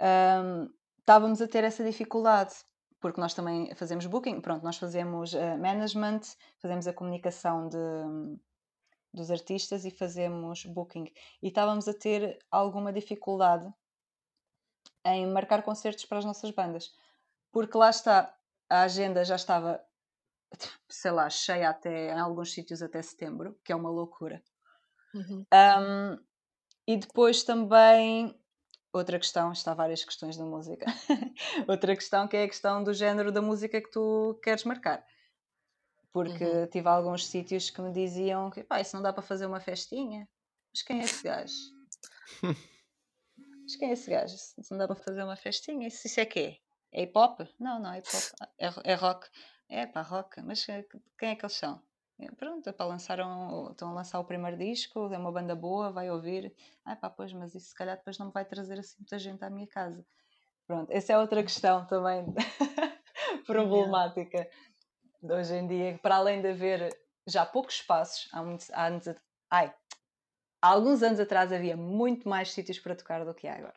Speaker 4: Ahm, estávamos a ter essa dificuldade, porque nós também fazemos booking, pronto, nós fazemos eh, management, fazemos a comunicação de, dos artistas e fazemos booking. E estávamos a ter alguma dificuldade em marcar concertos para as nossas bandas, porque lá está, a agenda já estava, sei lá, cheia até em alguns sítios até setembro, que é uma loucura.
Speaker 3: Uhum.
Speaker 4: Um, e depois também outra questão, está várias questões da música. outra questão que é a questão do género da música que tu queres marcar. Porque
Speaker 3: Uhum.
Speaker 4: tive alguns sítios que me diziam que pá, isso não dá para fazer uma festinha. Mas quem é esse gajo? Mas quem é esse gajo? Isso não dá para fazer uma festinha? Isso, isso é quê? É hip hop? Não, não é hip hop. É, é rock. É pá, rock. Mas eh, quem é que eles são? É, Pronto, é para lançar um, estão a lançar o primeiro disco, é uma banda boa, vai ouvir. Ah, pá, pois, mas isso se calhar depois não me vai trazer assim muita gente à minha casa. Pronto, essa é outra questão também problemática de hoje em dia, para além de haver já poucos espaços, há, muitos, há, anos, ai, há alguns anos atrás havia muito mais sítios para tocar do que há agora.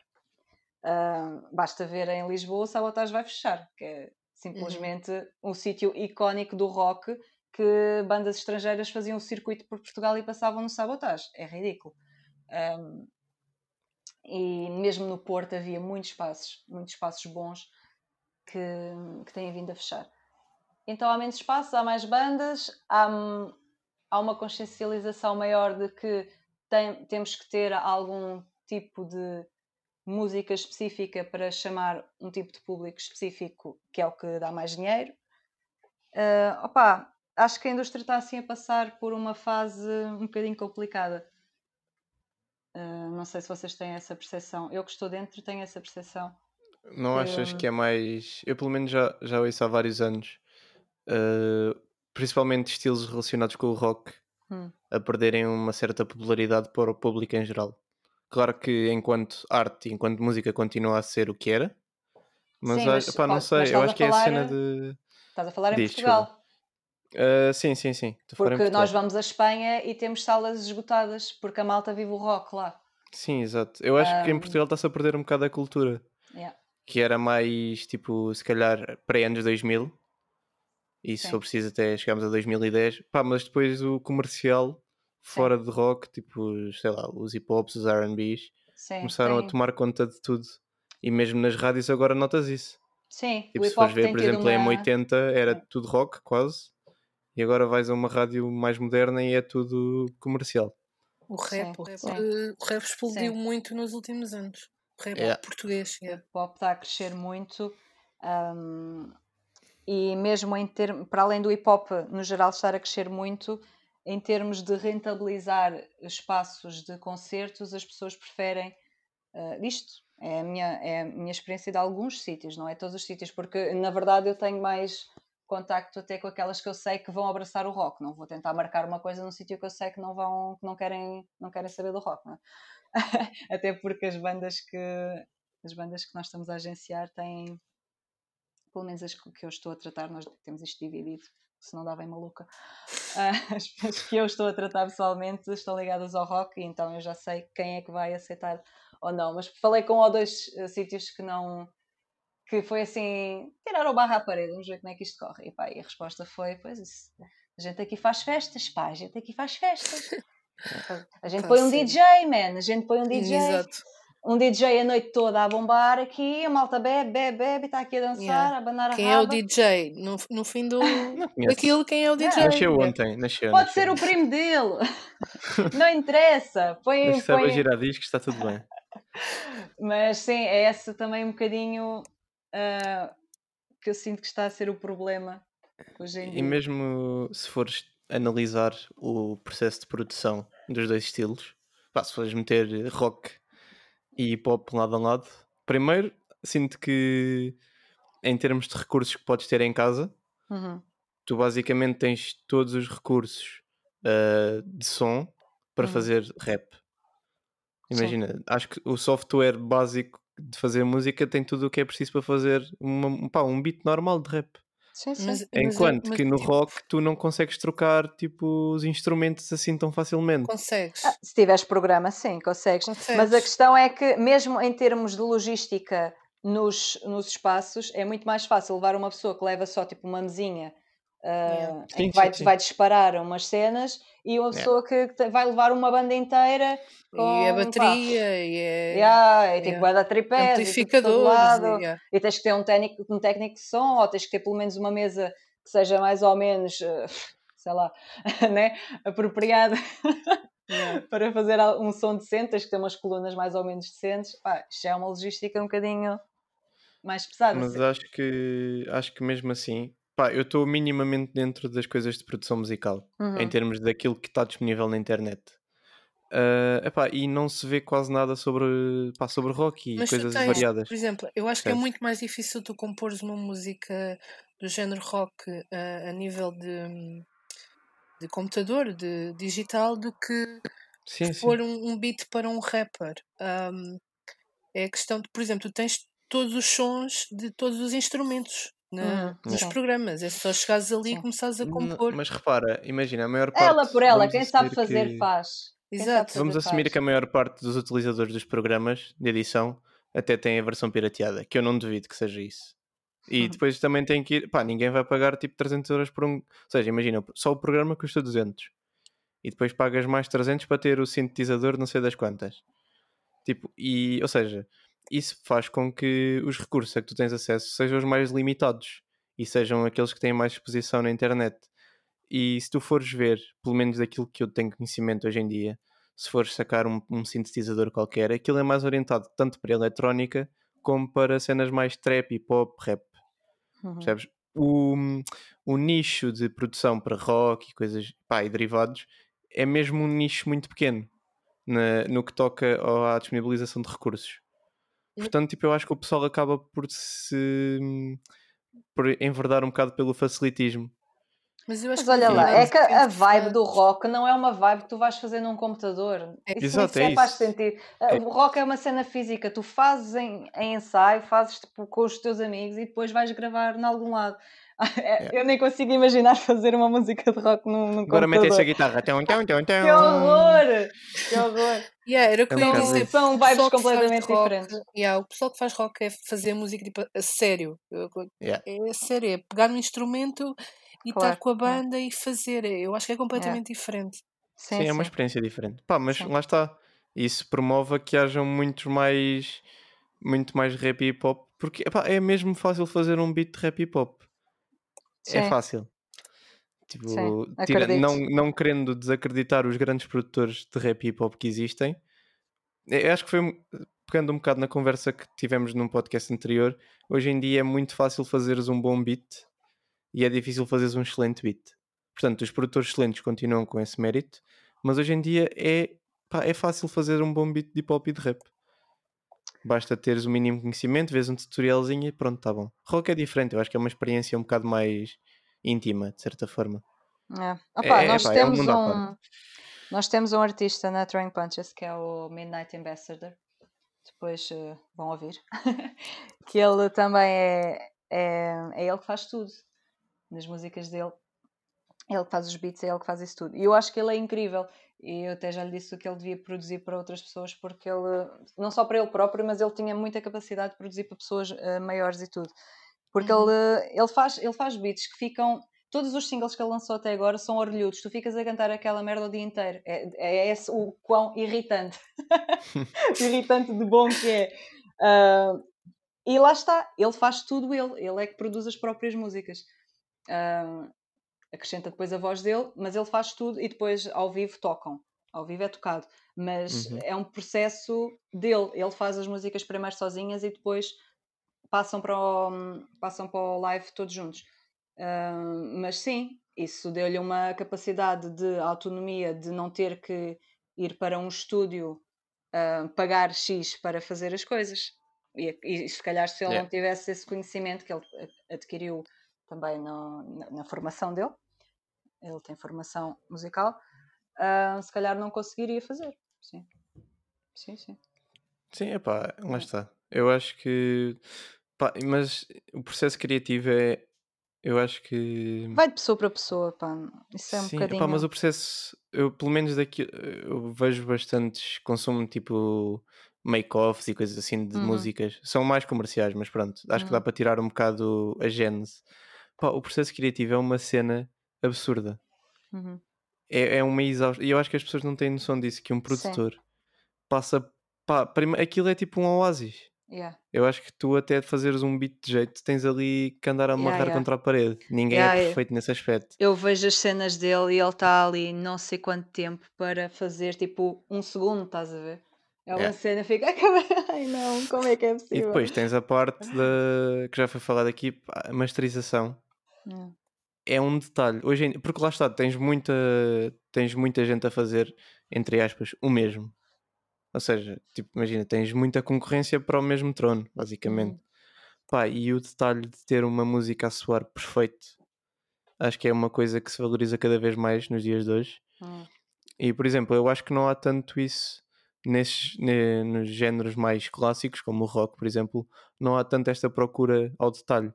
Speaker 4: Ah, basta ver em Lisboa, o Sabotage vai fechar, que é simplesmente um sítio icónico do rock que bandas estrangeiras faziam o circuito por Portugal e passavam no Sabotage. É ridículo. Um, e mesmo no Porto havia muitos espaços, muitos espaços bons que, que têm vindo a fechar. Então há menos espaços, há mais bandas, há, há uma consciencialização maior de que tem, temos que ter algum tipo de música específica para chamar um tipo de público específico que é o que dá mais dinheiro. Uh, opa, acho que a indústria está assim a passar por uma fase um bocadinho complicada. Uh, não sei se vocês têm essa percepção. Eu que estou dentro tenho essa percepção.
Speaker 2: Não achas que é mais. Eu, pelo menos, já, já ouço há vários anos, uh, principalmente estilos relacionados com o rock,
Speaker 4: Hum.
Speaker 2: a perderem uma certa popularidade para o público em geral. Claro que, enquanto arte, enquanto música, continua a ser o que era, mas,
Speaker 4: Sim, mas
Speaker 2: pá, não sei, eu acho que é a cena de.
Speaker 4: Estás a falar em
Speaker 2: Diz,
Speaker 4: Portugal.
Speaker 2: Uh, sim, sim, sim. Em
Speaker 4: Porque nós vamos à Espanha e temos salas esgotadas, porque a malta vive o rock lá.
Speaker 2: Sim, exato. Eu acho que em
Speaker 4: Um,
Speaker 2: Portugal está-se a perder um bocado a cultura.
Speaker 4: Yeah.
Speaker 2: que era mais tipo, se calhar pré-anos 2000 e se
Speaker 4: Sim.
Speaker 2: for preciso até chegámos a 2010, pá, mas depois o comercial fora de rock, tipo, sei lá, os hip hops, os RBs,
Speaker 4: Sim,
Speaker 2: começaram
Speaker 4: tem-
Speaker 2: a tomar conta de tudo. E mesmo nas rádios agora notas isso.
Speaker 4: Sim,
Speaker 2: Tipo,
Speaker 4: o
Speaker 2: se fores ver, por exemplo, em
Speaker 4: uma...
Speaker 2: M80 era
Speaker 4: Sim.
Speaker 2: tudo rock, quase, e agora vais a uma rádio mais moderna e é tudo comercial.
Speaker 3: O rap,
Speaker 4: Sim,
Speaker 3: o rap,
Speaker 4: sim.
Speaker 3: eh, o rap explodiu
Speaker 4: Sim.
Speaker 3: muito nos últimos anos. O rap
Speaker 2: Yeah.
Speaker 3: português,
Speaker 4: O
Speaker 3: yeah.
Speaker 4: hip hop está a crescer muito. um, e mesmo em ter, para além do hip hop no geral estar a crescer muito, em termos de rentabilizar espaços de concertos, as pessoas preferem uh, isto. É a, minha, é a minha experiência de alguns sítios, não é todos os sítios, porque na verdade eu tenho mais contacto até com aquelas que eu sei que vão abraçar o rock. Não vou tentar marcar uma coisa num sítio que eu sei que não vão, que não querem, não querem saber do rock, é? até porque as bandas que as bandas que nós estamos a agenciar têm pelo menos as que eu estou a tratar, nós temos isto dividido, se não dá bem maluca. Uh, as que eu estou a tratar pessoalmente estão ligadas ao rock, então eu já sei quem é que vai aceitar ou não. Mas falei com um ou dois uh, sítios que não. Que foi assim, tirar o barra à parede, vamos ver como é que isto corre. E, pá, e a resposta foi: pois isso, a gente aqui faz festas, pá, a gente aqui faz festas. A gente põe um DJ, man, a gente põe um DJ. Exato um DJ a noite toda a bombar aqui, a malta bebe, bebe, bebe, está aqui a dançar, yeah. a abanar a
Speaker 3: Quem
Speaker 4: raba.
Speaker 3: é o DJ? No, no fim do daquilo, quem é o DJ?
Speaker 2: Nasceu ontem, nasceu.
Speaker 4: Pode
Speaker 2: nasceu.
Speaker 4: ser o primo dele, não interessa. Põe,
Speaker 2: Mas
Speaker 4: põe...
Speaker 2: a girar disco, está tudo bem.
Speaker 4: Mas sim, é essa também um bocadinho uh, que eu sinto que está a ser o problema hoje em dia.
Speaker 2: E mesmo se fores analisar o processo de produção dos dois estilos, pá, se fores meter rock e pop lado a lado. Primeiro, sinto que em termos de recursos que podes ter em casa,
Speaker 4: uhum.
Speaker 2: tu basicamente tens todos os recursos uh, de som para uhum. fazer rap. Imagina, Sim. acho que o software básico de fazer música tem tudo o que é preciso para fazer uma, pá, um beat normal de rap.
Speaker 4: Sim, sim. Mas,
Speaker 2: Enquanto
Speaker 3: mas,
Speaker 2: que no
Speaker 3: tipo...
Speaker 2: rock tu não consegues trocar tipo os instrumentos assim tão facilmente.
Speaker 3: Consegues.
Speaker 4: Ah, se tiveres programa, sim, consegues. consegues. Mas a questão é que, mesmo em termos de logística nos, nos espaços, é muito mais fácil levar uma pessoa que leva só tipo uma mesinha Uh, sim, em que vai, sim, sim. vai disparar umas cenas e uma pessoa que vai levar uma banda inteira com,
Speaker 3: e a bateria pá, e é,
Speaker 4: yeah, e tipo yeah. tripé amplificadores e, yeah. e tens que ter um técnico, um técnico de som ou tens que ter pelo menos uma mesa que seja mais ou menos uh, sei lá né? apropriada yeah. para fazer um som decente tens que ter umas colunas mais ou menos decentes pá, isto é uma logística um bocadinho mais pesada
Speaker 2: mas assim. acho que acho que mesmo assim Pá, eu estou minimamente dentro das coisas de produção musical, uhum. em termos daquilo que está disponível na internet. Uh, epá, e não se vê quase nada sobre, pá, sobre rock e Mas coisas tens, variadas.
Speaker 3: Por exemplo, eu acho que é muito mais difícil tu compores uma música do género rock uh, a nível de, de computador, de digital, do que sim, pôr um, um, beat para um rapper. Um, é a questão de, por exemplo, tu tens todos os sons de todos os instrumentos na, uhum, nos sim. programas. É só chegares ali sim. e começares a compor.
Speaker 2: Mas repara, imagina, a maior parte.
Speaker 4: Ela por ela, quem sabe fazer que... faz.
Speaker 3: Exato.
Speaker 2: Vamos assumir
Speaker 4: faz.
Speaker 2: que a maior parte dos utilizadores dos programas de edição até tem a versão pirateada, que eu não duvido que seja isso. E depois também tem que ir, pá, ninguém vai pagar tipo 300 euros por um. Ou seja, imagina, só o programa custa 200 e depois pagas mais 300 para ter o sintetizador, não sei das quantas. Tipo, e, ou seja, isso faz com que os recursos a que tu tens acesso sejam os mais limitados e sejam aqueles que têm mais exposição na internet. E se tu fores ver, pelo menos daquilo que eu tenho conhecimento hoje em dia, se fores sacar um, um sintetizador qualquer, aquilo é mais orientado tanto para eletrónica como para cenas mais trap, hip hop, rap. Uhum. Percebes? O, o nicho de produção para rock e coisas pá, e derivados é mesmo um nicho muito pequeno na, no que toca à disponibilização de recursos. Portanto, tipo, eu acho que o pessoal acaba por se por enverdar um bocado pelo facilitismo.
Speaker 4: Mas, Mas olha lá, é que a vibe do rock não é uma vibe que tu vais fazer num computador. Isso, Exato, isso é, é faz sentido. É. O rock é uma cena física, tu fazes em, em ensaio, fazes tipo, com os teus amigos e depois vais gravar em algum lado. É, eu nem consigo imaginar fazer uma música de rock num, num
Speaker 2: Agora
Speaker 4: mete
Speaker 2: essa guitarra. Tão, tão, tão, tão.
Speaker 4: Que horror! Que horror!
Speaker 3: Yeah, era o que eu ia dizer.
Speaker 4: São vibes completamente rock, diferentes.
Speaker 3: Yeah, o pessoal que faz rock é fazer música tipo, a sério.
Speaker 2: Yeah.
Speaker 3: É sério, é pegar um instrumento e claro. estar com a banda yeah. e fazer. Eu acho que é completamente yeah. diferente.
Speaker 2: Sim, sim, é uma experiência diferente. Pá, mas sim. lá está. Isso promove que hajam muitos mais muito mais rap e hip hop porque epá, é mesmo fácil fazer um beat de rap e hip hop é fácil. Tipo, tira, não, não querendo desacreditar os grandes produtores de rap e hip hop que existem, eu acho que foi pegando um bocado na conversa que tivemos num podcast anterior. Hoje em dia é muito fácil fazeres um bom beat e é difícil fazeres um excelente beat. Portanto, os produtores excelentes continuam com esse mérito, mas hoje em dia é, pá, é fácil fazer um bom beat de hip hop e de rap. Basta teres o mínimo conhecimento, vês um tutorialzinho e pronto, tá bom. Rock é diferente, eu acho que é uma experiência um bocado mais íntima, de certa forma.
Speaker 4: É. Opa,
Speaker 2: É,
Speaker 4: nós,
Speaker 2: pá, é um
Speaker 4: temos um,
Speaker 2: parte.
Speaker 4: nós temos um artista na Throwing Punches que é o Midnight Ambassador. Depois eh, vão ouvir. que ele também é, é. É ele que faz tudo. Nas músicas dele. É ele que faz os beats, é ele que faz isso tudo. E eu acho que ele é incrível. E eu até já lhe disse que ele devia produzir para outras pessoas, porque ele, não só para ele próprio, mas ele tinha muita capacidade de produzir para pessoas eh, maiores e tudo. Porque
Speaker 3: Uhum.
Speaker 4: ele, ele, faz, ele faz beats que ficam. Todos os singles que ele lançou até agora são orelhudos. Tu ficas a cantar aquela merda o dia inteiro. É, é esse o quão irritante. irritante de bom que é. Ah, e lá está, ele faz tudo ele. Ele é que produz as próprias músicas. Ah, acrescenta depois a voz dele, mas ele faz tudo e depois ao vivo tocam. Ao vivo é tocado. Mas
Speaker 2: Uhum.
Speaker 4: é um processo dele. Ele faz as músicas primeiro sozinhas e depois passam para o, passam para o live todos juntos. Ah, mas sim, isso deu-lhe uma capacidade de autonomia de não ter que ir para um estúdio ah, pagar X para fazer as coisas. E, e se calhar se ele não tivesse esse conhecimento que ele adquiriu também no- na, na formação dele, ele tem formação musical, ah, se calhar não conseguiria fazer. Sim, sim, sim.
Speaker 2: Sim, epá, lá está. Eu acho que. pá, mas o processo criativo é. Eu acho que.
Speaker 4: Vai de pessoa para pessoa, pá. Isso é um
Speaker 2: Sim,
Speaker 4: bocadinho.
Speaker 2: epá, mas o processo. Eu, pelo menos daqui. Eu vejo bastantes. Consumo tipo. Make-offs e coisas assim de
Speaker 4: Uhum.
Speaker 2: músicas. São mais comerciais, mas pronto. Acho que dá
Speaker 4: Uhum.
Speaker 2: para tirar um bocado a gênese. Pá, o processo criativo é uma cena absurda.
Speaker 4: Uhum.
Speaker 2: É, é uma exaustão. E eu acho que as pessoas não têm noção disso. Que um produtor passa. Pá, aquilo é tipo um oásis.
Speaker 4: Yeah.
Speaker 2: Eu acho que tu até fazeres um beat de jeito tens ali que andar a
Speaker 4: Yeah,
Speaker 2: amarrar
Speaker 4: yeah.
Speaker 2: contra a parede. Ninguém
Speaker 4: Yeah,
Speaker 2: é
Speaker 4: yeah.
Speaker 2: perfeito nesse aspecto.
Speaker 4: Eu vejo as cenas dele e ele está ali não sei quanto tempo para fazer tipo um segundo, estás a ver? É uma
Speaker 2: Yeah.
Speaker 4: cena, fica, ai não, como é que é
Speaker 2: E
Speaker 4: possível?
Speaker 2: depois tens a parte da que já foi falado aqui, a masterização. É um detalhe. Hoje em... Porque lá está, tens muita, tens muita gente a fazer, entre aspas, o mesmo. Ou seja, tipo, imagina, tens muita concorrência para o mesmo trono, basicamente.
Speaker 4: Uhum.
Speaker 2: Pá, e o detalhe de ter uma música a soar perfeito, acho que é uma coisa que se valoriza cada vez mais nos dias de hoje.
Speaker 4: Hum.
Speaker 2: E, por exemplo, eu acho que não há tanto isso nesses, ne- nos géneros mais clássicos, como o rock, por exemplo, não há tanto esta procura ao detalhe.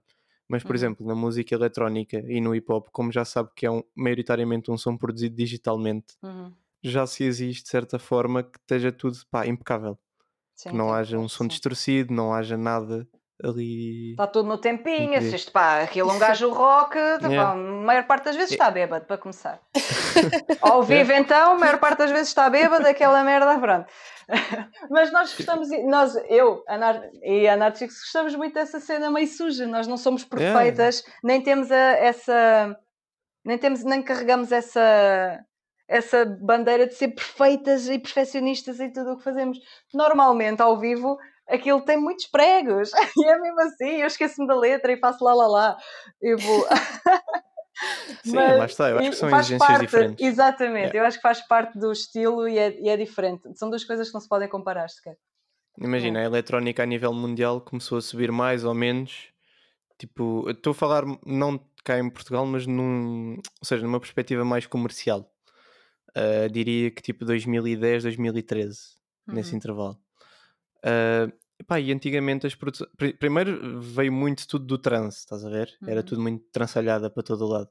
Speaker 2: Mas, por
Speaker 4: Uhum.
Speaker 2: exemplo, na música eletrónica e no hip hop, como já sabe que é um, maioritariamente um som produzido digitalmente,
Speaker 4: Uhum.
Speaker 2: já se existe de certa forma que esteja tudo pá, impecável.
Speaker 4: Sim,
Speaker 2: que não
Speaker 4: sim,
Speaker 2: haja um som
Speaker 4: sim.
Speaker 2: distorcido, não haja nada ali.
Speaker 4: Está tudo no tempinho, assiste, pá, aquilo um gajo rock, tá,
Speaker 2: Yeah.
Speaker 4: pá, a maior parte das vezes está bêbado, para começar. Ao vivo então, a maior parte das vezes está bêbado, aquela merda, pronto. Mas nós gostamos, nós, eu Anar e a Anarchix gostamos muito dessa cena meio suja, nós não somos
Speaker 2: Yeah.
Speaker 4: perfeitas, nem temos a- essa, nem temos, nem carregamos essa essa bandeira de ser perfeitas e perfeccionistas em tudo o que fazemos. Normalmente, ao vivo, aquilo tem muitos pregos. E é mesmo assim, eu esqueço-me da letra e faço lá lá lá. Eu vou...
Speaker 2: Sim,
Speaker 4: Mas-
Speaker 2: lá está, eu acho
Speaker 4: e
Speaker 2: que são exigências
Speaker 4: parte,
Speaker 2: diferentes.
Speaker 4: Exatamente, eu acho que faz parte do estilo e é, e é diferente. São duas coisas que não se podem comparar sequer.
Speaker 2: Imagina, a eletrónica a nível mundial começou a subir mais ou menos. Tipo, estou a falar não cá em Portugal, mas num, ou seja, numa perspectiva mais comercial. Ah, diria que tipo 2010, 2013, nesse
Speaker 4: Uhum.
Speaker 2: intervalo. Ah, pá, e antigamente as produções. pri- Primeiro veio muito tudo do trance, estás a ver? Era
Speaker 4: Uhum.
Speaker 2: tudo muito trançalhada para todo o lado.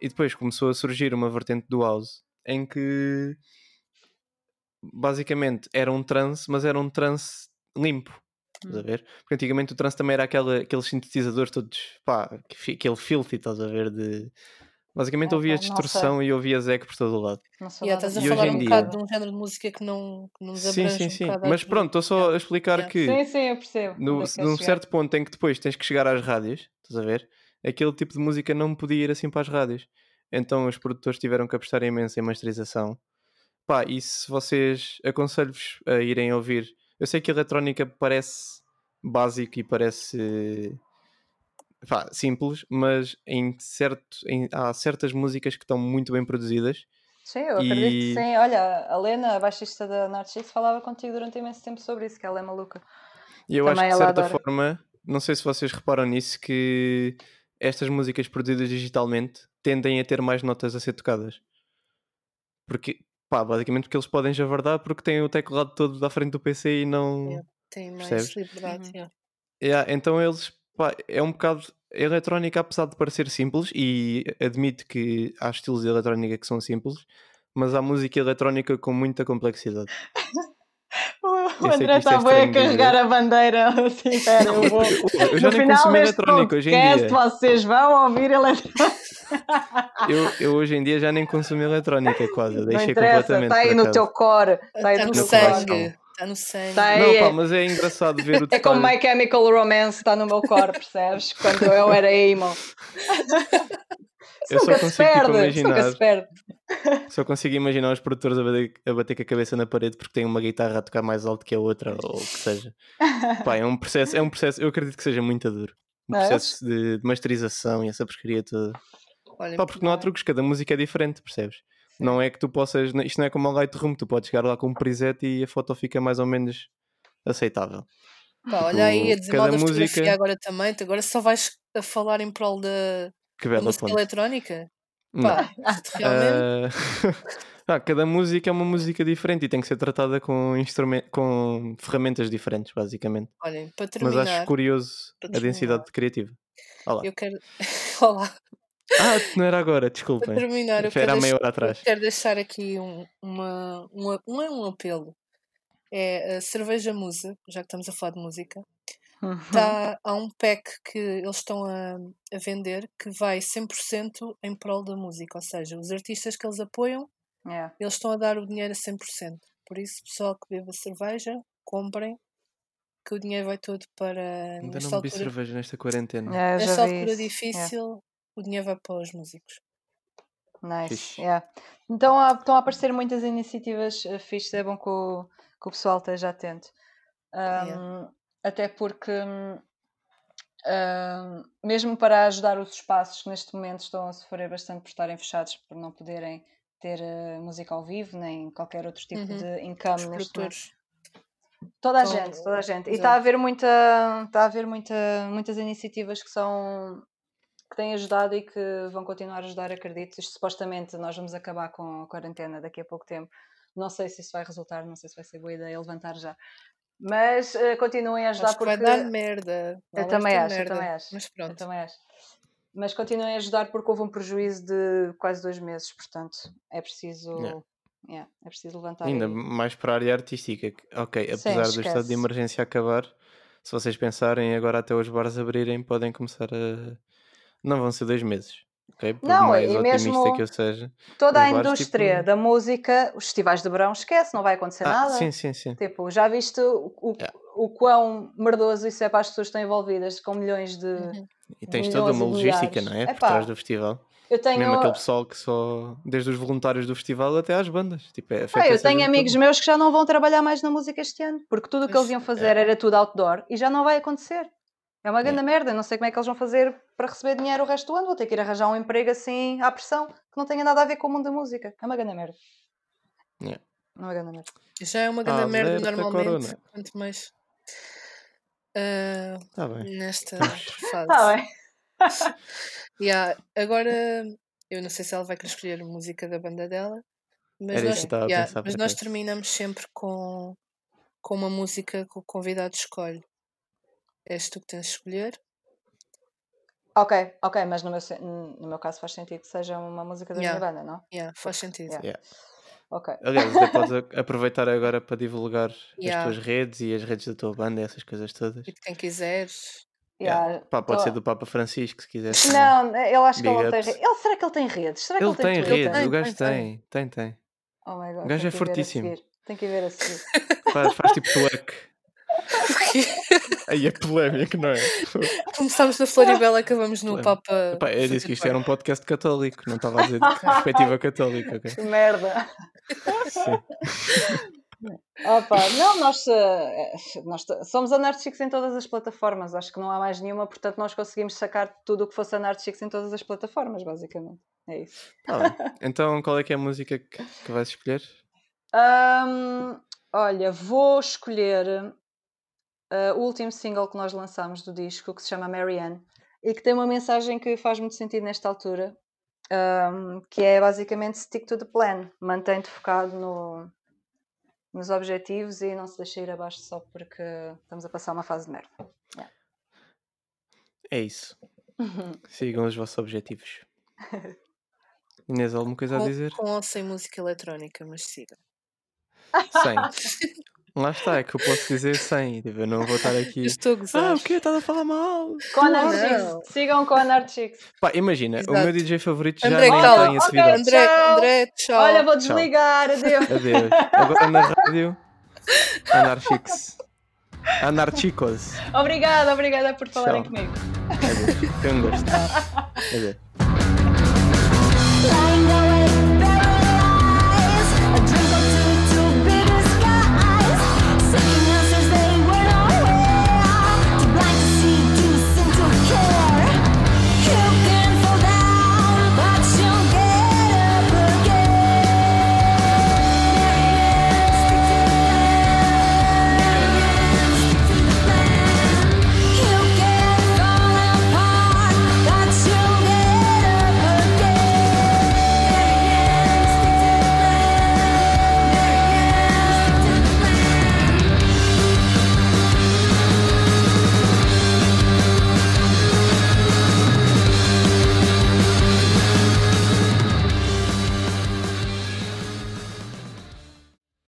Speaker 2: E depois começou a surgir uma vertente do house em que basicamente era um trance, mas era um trance limpo. Estás a
Speaker 4: Hum.
Speaker 2: ver? Porque antigamente o trance também era aquela, aqueles sintetizadores todos, pá, aquele filthy, estás a ver? De... Basicamente
Speaker 4: Ah,
Speaker 2: ouvias
Speaker 4: pá, não
Speaker 2: distorção e ouvias eco por todo o lado.
Speaker 3: Yeah,
Speaker 4: nada
Speaker 3: estás a
Speaker 2: E
Speaker 3: falar um
Speaker 2: dia-
Speaker 3: bocado de um género de música que não, que não nos
Speaker 2: Sim,
Speaker 3: abrange
Speaker 2: sim,
Speaker 3: um
Speaker 2: sim. Mas pronto, estou só
Speaker 3: Yeah.
Speaker 2: a explicar
Speaker 3: Yeah.
Speaker 2: que
Speaker 4: Sim, sim, eu percebo.
Speaker 2: no,
Speaker 4: é
Speaker 2: num
Speaker 4: chegar.
Speaker 2: certo ponto em que depois tens que chegar às rádios, estás a ver? Aquele tipo de música não podia ir assim para as rádios. Então os produtores tiveram que apostar imenso em masterização. Pá, e se vocês aconselho-vos a irem ouvir, eu sei que a eletrónica parece básico e parece pá, simples, mas em certo, em- há certas músicas que estão muito bem produzidas.
Speaker 4: Sim, eu acredito que sim. Olha, a Lena, a baixista da Narcisse, falava contigo durante imenso tempo sobre isso, que ela é maluca.
Speaker 2: E eu
Speaker 4: Também
Speaker 2: acho que de certa
Speaker 4: adora.
Speaker 2: forma, não sei se vocês reparam nisso, que estas músicas produzidas digitalmente tendem a ter mais notas a ser tocadas. Porque, pá, basicamente porque eles podem javardar porque têm o teclado todo da frente do PC e não.
Speaker 3: Yeah. Tem mais
Speaker 2: Percebes?
Speaker 3: liberdade.
Speaker 4: Uhum.
Speaker 3: yeah.
Speaker 2: Yeah, então eles, pá, é um bocado. A eletrónica, apesar de parecer simples, e admito que há estilos de eletrónica que são simples, mas há música eletrónica com muita complexidade.
Speaker 4: O André
Speaker 2: isto é
Speaker 4: está bem a carregar a bandeira assim, pera, eu vou.
Speaker 2: Eu já
Speaker 4: no
Speaker 2: nem
Speaker 4: final
Speaker 2: consumo
Speaker 4: deste
Speaker 2: eletrónica hoje em dia.
Speaker 4: vocês vão ouvir eletrónica.
Speaker 2: Eu, eu hoje em dia já nem consumo eletrónica quase, eu
Speaker 4: Não
Speaker 2: deixei
Speaker 4: interessa,
Speaker 2: completamente.
Speaker 4: está aí no teu core. Está aí
Speaker 3: Está
Speaker 4: no
Speaker 3: Tá no
Speaker 4: teu
Speaker 2: coração.
Speaker 3: sangue.
Speaker 4: Core.
Speaker 3: Está no sangue.
Speaker 4: Tá.
Speaker 2: Não,
Speaker 4: é-
Speaker 2: pá, mas é engraçado ver o
Speaker 4: É como My Chemical Romance, está no meu core, percebes? Quando eu era emo.
Speaker 2: Eu só
Speaker 4: nunca se
Speaker 2: consigo, tipo,
Speaker 4: perde. Nunca
Speaker 2: imaginar.
Speaker 4: se perde.
Speaker 2: Só consigo imaginar os produtores a bater, a bater com a cabeça na parede porque têm uma guitarra a tocar mais alto que a outra, ou o que seja. Pá, é um processo, é um processo, eu acredito que seja muito duro. Um
Speaker 4: Não é?
Speaker 2: processo de, de masterização e essa porcaria toda.
Speaker 3: Olha,
Speaker 2: Pá, porque não há truques, cada música é diferente, percebes? Não é que tu possas, isto não é como o Lightroom, tu podes chegar lá com um preset e a foto fica mais ou menos aceitável.
Speaker 3: pá, olha aí a
Speaker 2: Tipo, cada
Speaker 3: da fotografia
Speaker 2: música-
Speaker 3: agora também. Tu agora só vais a falar em prol da, da música
Speaker 2: ponte.
Speaker 3: eletrónica? Pá, realmente.
Speaker 2: Ah, ah, cada música é uma música diferente e tem que ser tratada com, instrumen- com ferramentas diferentes, basicamente.
Speaker 3: Olhem, para
Speaker 2: Mas
Speaker 3: terminar,
Speaker 2: acho curioso a densidade criativa. Olá.
Speaker 3: eu quero. Olá,
Speaker 2: Ah, não era agora,
Speaker 3: para
Speaker 2: desculpem.
Speaker 3: terminar, eu
Speaker 2: era meia hora atrás.
Speaker 3: quero deixar aqui um, uma, um, é um apelo. É a cerveja musa, já que estamos a falar de música.
Speaker 4: Uhum.
Speaker 3: Tá, há um pack que eles estão a, a vender que vai 100% em prol da música, ou seja, os artistas que eles apoiam,
Speaker 4: Yeah.
Speaker 3: eles estão a dar o dinheiro a 100%. Por isso, pessoal que beba cerveja, comprem, que o dinheiro vai todo para
Speaker 2: Ainda
Speaker 3: nesta
Speaker 2: não bebi
Speaker 3: altura,
Speaker 2: cerveja nesta quarentena.
Speaker 4: Yeah, já
Speaker 3: nesta altura.
Speaker 4: Yeah.
Speaker 3: difícil, o dinheiro vai para os músicos.
Speaker 4: Nice, yeah. Então há- estão a aparecer muitas iniciativas uh, fixes, é bom que o, que o pessoal esteja atento. Um, Até porque, um, mesmo para ajudar os espaços que neste momento estão a sofrer bastante por estarem fechados, por não poderem ter uh, música ao vivo, nem qualquer outro tipo
Speaker 3: Uhum.
Speaker 4: de income neste momento. Toda a
Speaker 3: Então,
Speaker 4: gente, toda a gente. E está a haver muita, está a haver muita, muitas iniciativas que são que têm ajudado e que vão continuar a ajudar, acredito. Isto, supostamente nós vamos acabar com a quarentena daqui a pouco tempo. Não sei se isso vai resultar, não sei se vai ser boa ideia levantar já. Mas eh, continuem a ajudar
Speaker 3: Acho que
Speaker 4: porque
Speaker 3: vai dar merda.
Speaker 4: eu também acho, eu
Speaker 3: merda.
Speaker 4: também acho.
Speaker 3: Mas
Speaker 4: eu
Speaker 3: pronto.
Speaker 4: também acho. Mas continuem a ajudar porque houve um prejuízo de quase dois meses, portanto é preciso,
Speaker 2: Yeah.
Speaker 4: yeah, é preciso levantar.
Speaker 2: Ainda
Speaker 4: e-
Speaker 2: mais para a área artística. Ok,
Speaker 4: Sim,
Speaker 2: apesar do estado de emergência acabar, se vocês pensarem agora até os bares abrirem, podem começar a. Não vão ser dois meses. Ok? Por
Speaker 4: Não,
Speaker 2: mais
Speaker 4: e
Speaker 2: otimista
Speaker 4: mesmo-
Speaker 2: que eu seja.
Speaker 4: Toda a
Speaker 2: bares,
Speaker 4: indústria
Speaker 2: tipo-
Speaker 4: da música, os festivais de verão, esquece, não vai acontecer
Speaker 2: Ah,
Speaker 4: nada.
Speaker 2: sim, sim, sim.
Speaker 4: Tipo, já viste o, o,
Speaker 2: Yeah.
Speaker 4: o quão merdoso isso é para as pessoas que estão envolvidas com milhões de.
Speaker 3: Uhum.
Speaker 2: E tens
Speaker 4: milhões
Speaker 2: toda uma logística, não é? Por
Speaker 4: Epá,
Speaker 2: trás do festival.
Speaker 4: Eu tenho,
Speaker 2: Mesmo aquele pessoal que só. Desde os voluntários do festival até às bandas. Tipo, é,
Speaker 4: Ah, eu tenho amigos
Speaker 2: toda.
Speaker 4: meus que já não vão trabalhar mais na música este ano, porque tudo o que eles iam fazer era tudo outdoor e já não vai acontecer. É uma grande
Speaker 2: Yeah.
Speaker 4: merda, eu não sei como é que eles vão fazer para receber dinheiro o resto do ano. Vou ter que ir arranjar um emprego assim à pressão que não tenha nada a ver com o mundo da música. É uma grande merda.
Speaker 2: Yeah.
Speaker 4: É uma grande merda.
Speaker 3: Já é uma grande merda
Speaker 2: Alerta
Speaker 3: normalmente. Quanto mais ah,
Speaker 2: Tá bem.
Speaker 3: nesta
Speaker 2: Estamos-
Speaker 3: fase.
Speaker 4: Tá bem.
Speaker 3: Yeah, agora, eu não sei se ela vai querer escolher a música da banda dela, mas,
Speaker 2: Era
Speaker 3: nós, yeah, mas nós terminamos sempre com, com uma música que o convidado escolhe. És tu que tens de escolher.
Speaker 4: Ok, ok, mas no meu, no meu caso faz sentido que seja uma música da
Speaker 3: Yeah.
Speaker 4: minha banda, não?
Speaker 3: Yeah, faz sentido.
Speaker 4: Yeah.
Speaker 2: Yeah.
Speaker 4: Ok.
Speaker 2: Aliás, até podes a- aproveitar agora para divulgar
Speaker 3: Yeah.
Speaker 2: as tuas redes e as redes da tua banda, essas coisas todas.
Speaker 3: Tipo, quem quiseres.
Speaker 2: Yeah.
Speaker 4: Yeah,
Speaker 2: Pá, pode
Speaker 4: tô-
Speaker 2: ser do Papa Francisco, se quiseres.
Speaker 4: Não, eu acho que ele
Speaker 2: Big
Speaker 4: não tem redes. Ele, será que ele tem redes? Será que
Speaker 2: Ele
Speaker 4: ele,
Speaker 2: tem
Speaker 4: Twitter?
Speaker 2: redes,
Speaker 3: Tem,
Speaker 2: o gajo
Speaker 3: tem,
Speaker 2: tem, tem, tem.
Speaker 4: Oh my God,
Speaker 2: O gajo é fortíssimo.
Speaker 4: Tem que ir ver a seguir.
Speaker 2: Faz, faz tipo twerk. Aí é polémico, não é?
Speaker 3: Começámos na Floribela, acabamos no
Speaker 2: Polémico.
Speaker 3: Papa.
Speaker 2: Epá, eu disse que isto era um podcast católico, não estava a dizer de perspectiva católica, ok?
Speaker 4: Que merda.
Speaker 2: Sim.
Speaker 4: Opa, não, nós, eh, nós somos anárquicos em todas as plataformas. Acho que não há mais nenhuma, portanto, nós conseguimos sacar tudo o que fosse anárquicos em todas as plataformas, basicamente. É isso.
Speaker 2: Tá. Então qual é que é a música que, que vais escolher?
Speaker 4: Ahm, olha, vou escolher eh, o último single que nós lançámos do disco, que se chama Marianne, e que tem uma mensagem que faz muito sentido nesta altura, ahm, que é basicamente stick to the plan, mantém-te focado no, nos objetivos e não se deixa ir abaixo só porque estamos a passar uma fase de merda.
Speaker 2: É isso. Sigam os vossos objetivos. Inês, alguma coisa a
Speaker 3: Com,
Speaker 2: dizer?
Speaker 3: com ou sem música eletrónica, mas siga.
Speaker 2: Sem. Lá está, é que eu posso dizer sem. Tipo, eu não vou estar aqui.
Speaker 3: Estou a gozar.
Speaker 2: Ah, o quê? Estás a falar mal?
Speaker 4: Com a Narchix,
Speaker 3: Não.
Speaker 4: sigam com a Narchix.
Speaker 2: Pá, imagina, o
Speaker 3: Exato.
Speaker 2: meu DJ favorito já
Speaker 3: André,
Speaker 2: nem
Speaker 3: cala.
Speaker 2: tem
Speaker 4: Ok,
Speaker 2: atividade.
Speaker 3: André,
Speaker 4: Tchau.
Speaker 3: André, tchau.
Speaker 4: Olha, vou
Speaker 2: Tchau.
Speaker 4: desligar, adeus.
Speaker 2: Adeus. Agora na rádio, Anarchix. Anarchicos.
Speaker 4: Obrigada, obrigada por falarem
Speaker 2: Tchau.
Speaker 4: comigo.
Speaker 2: Adeus. Foi um gosto. Adeus.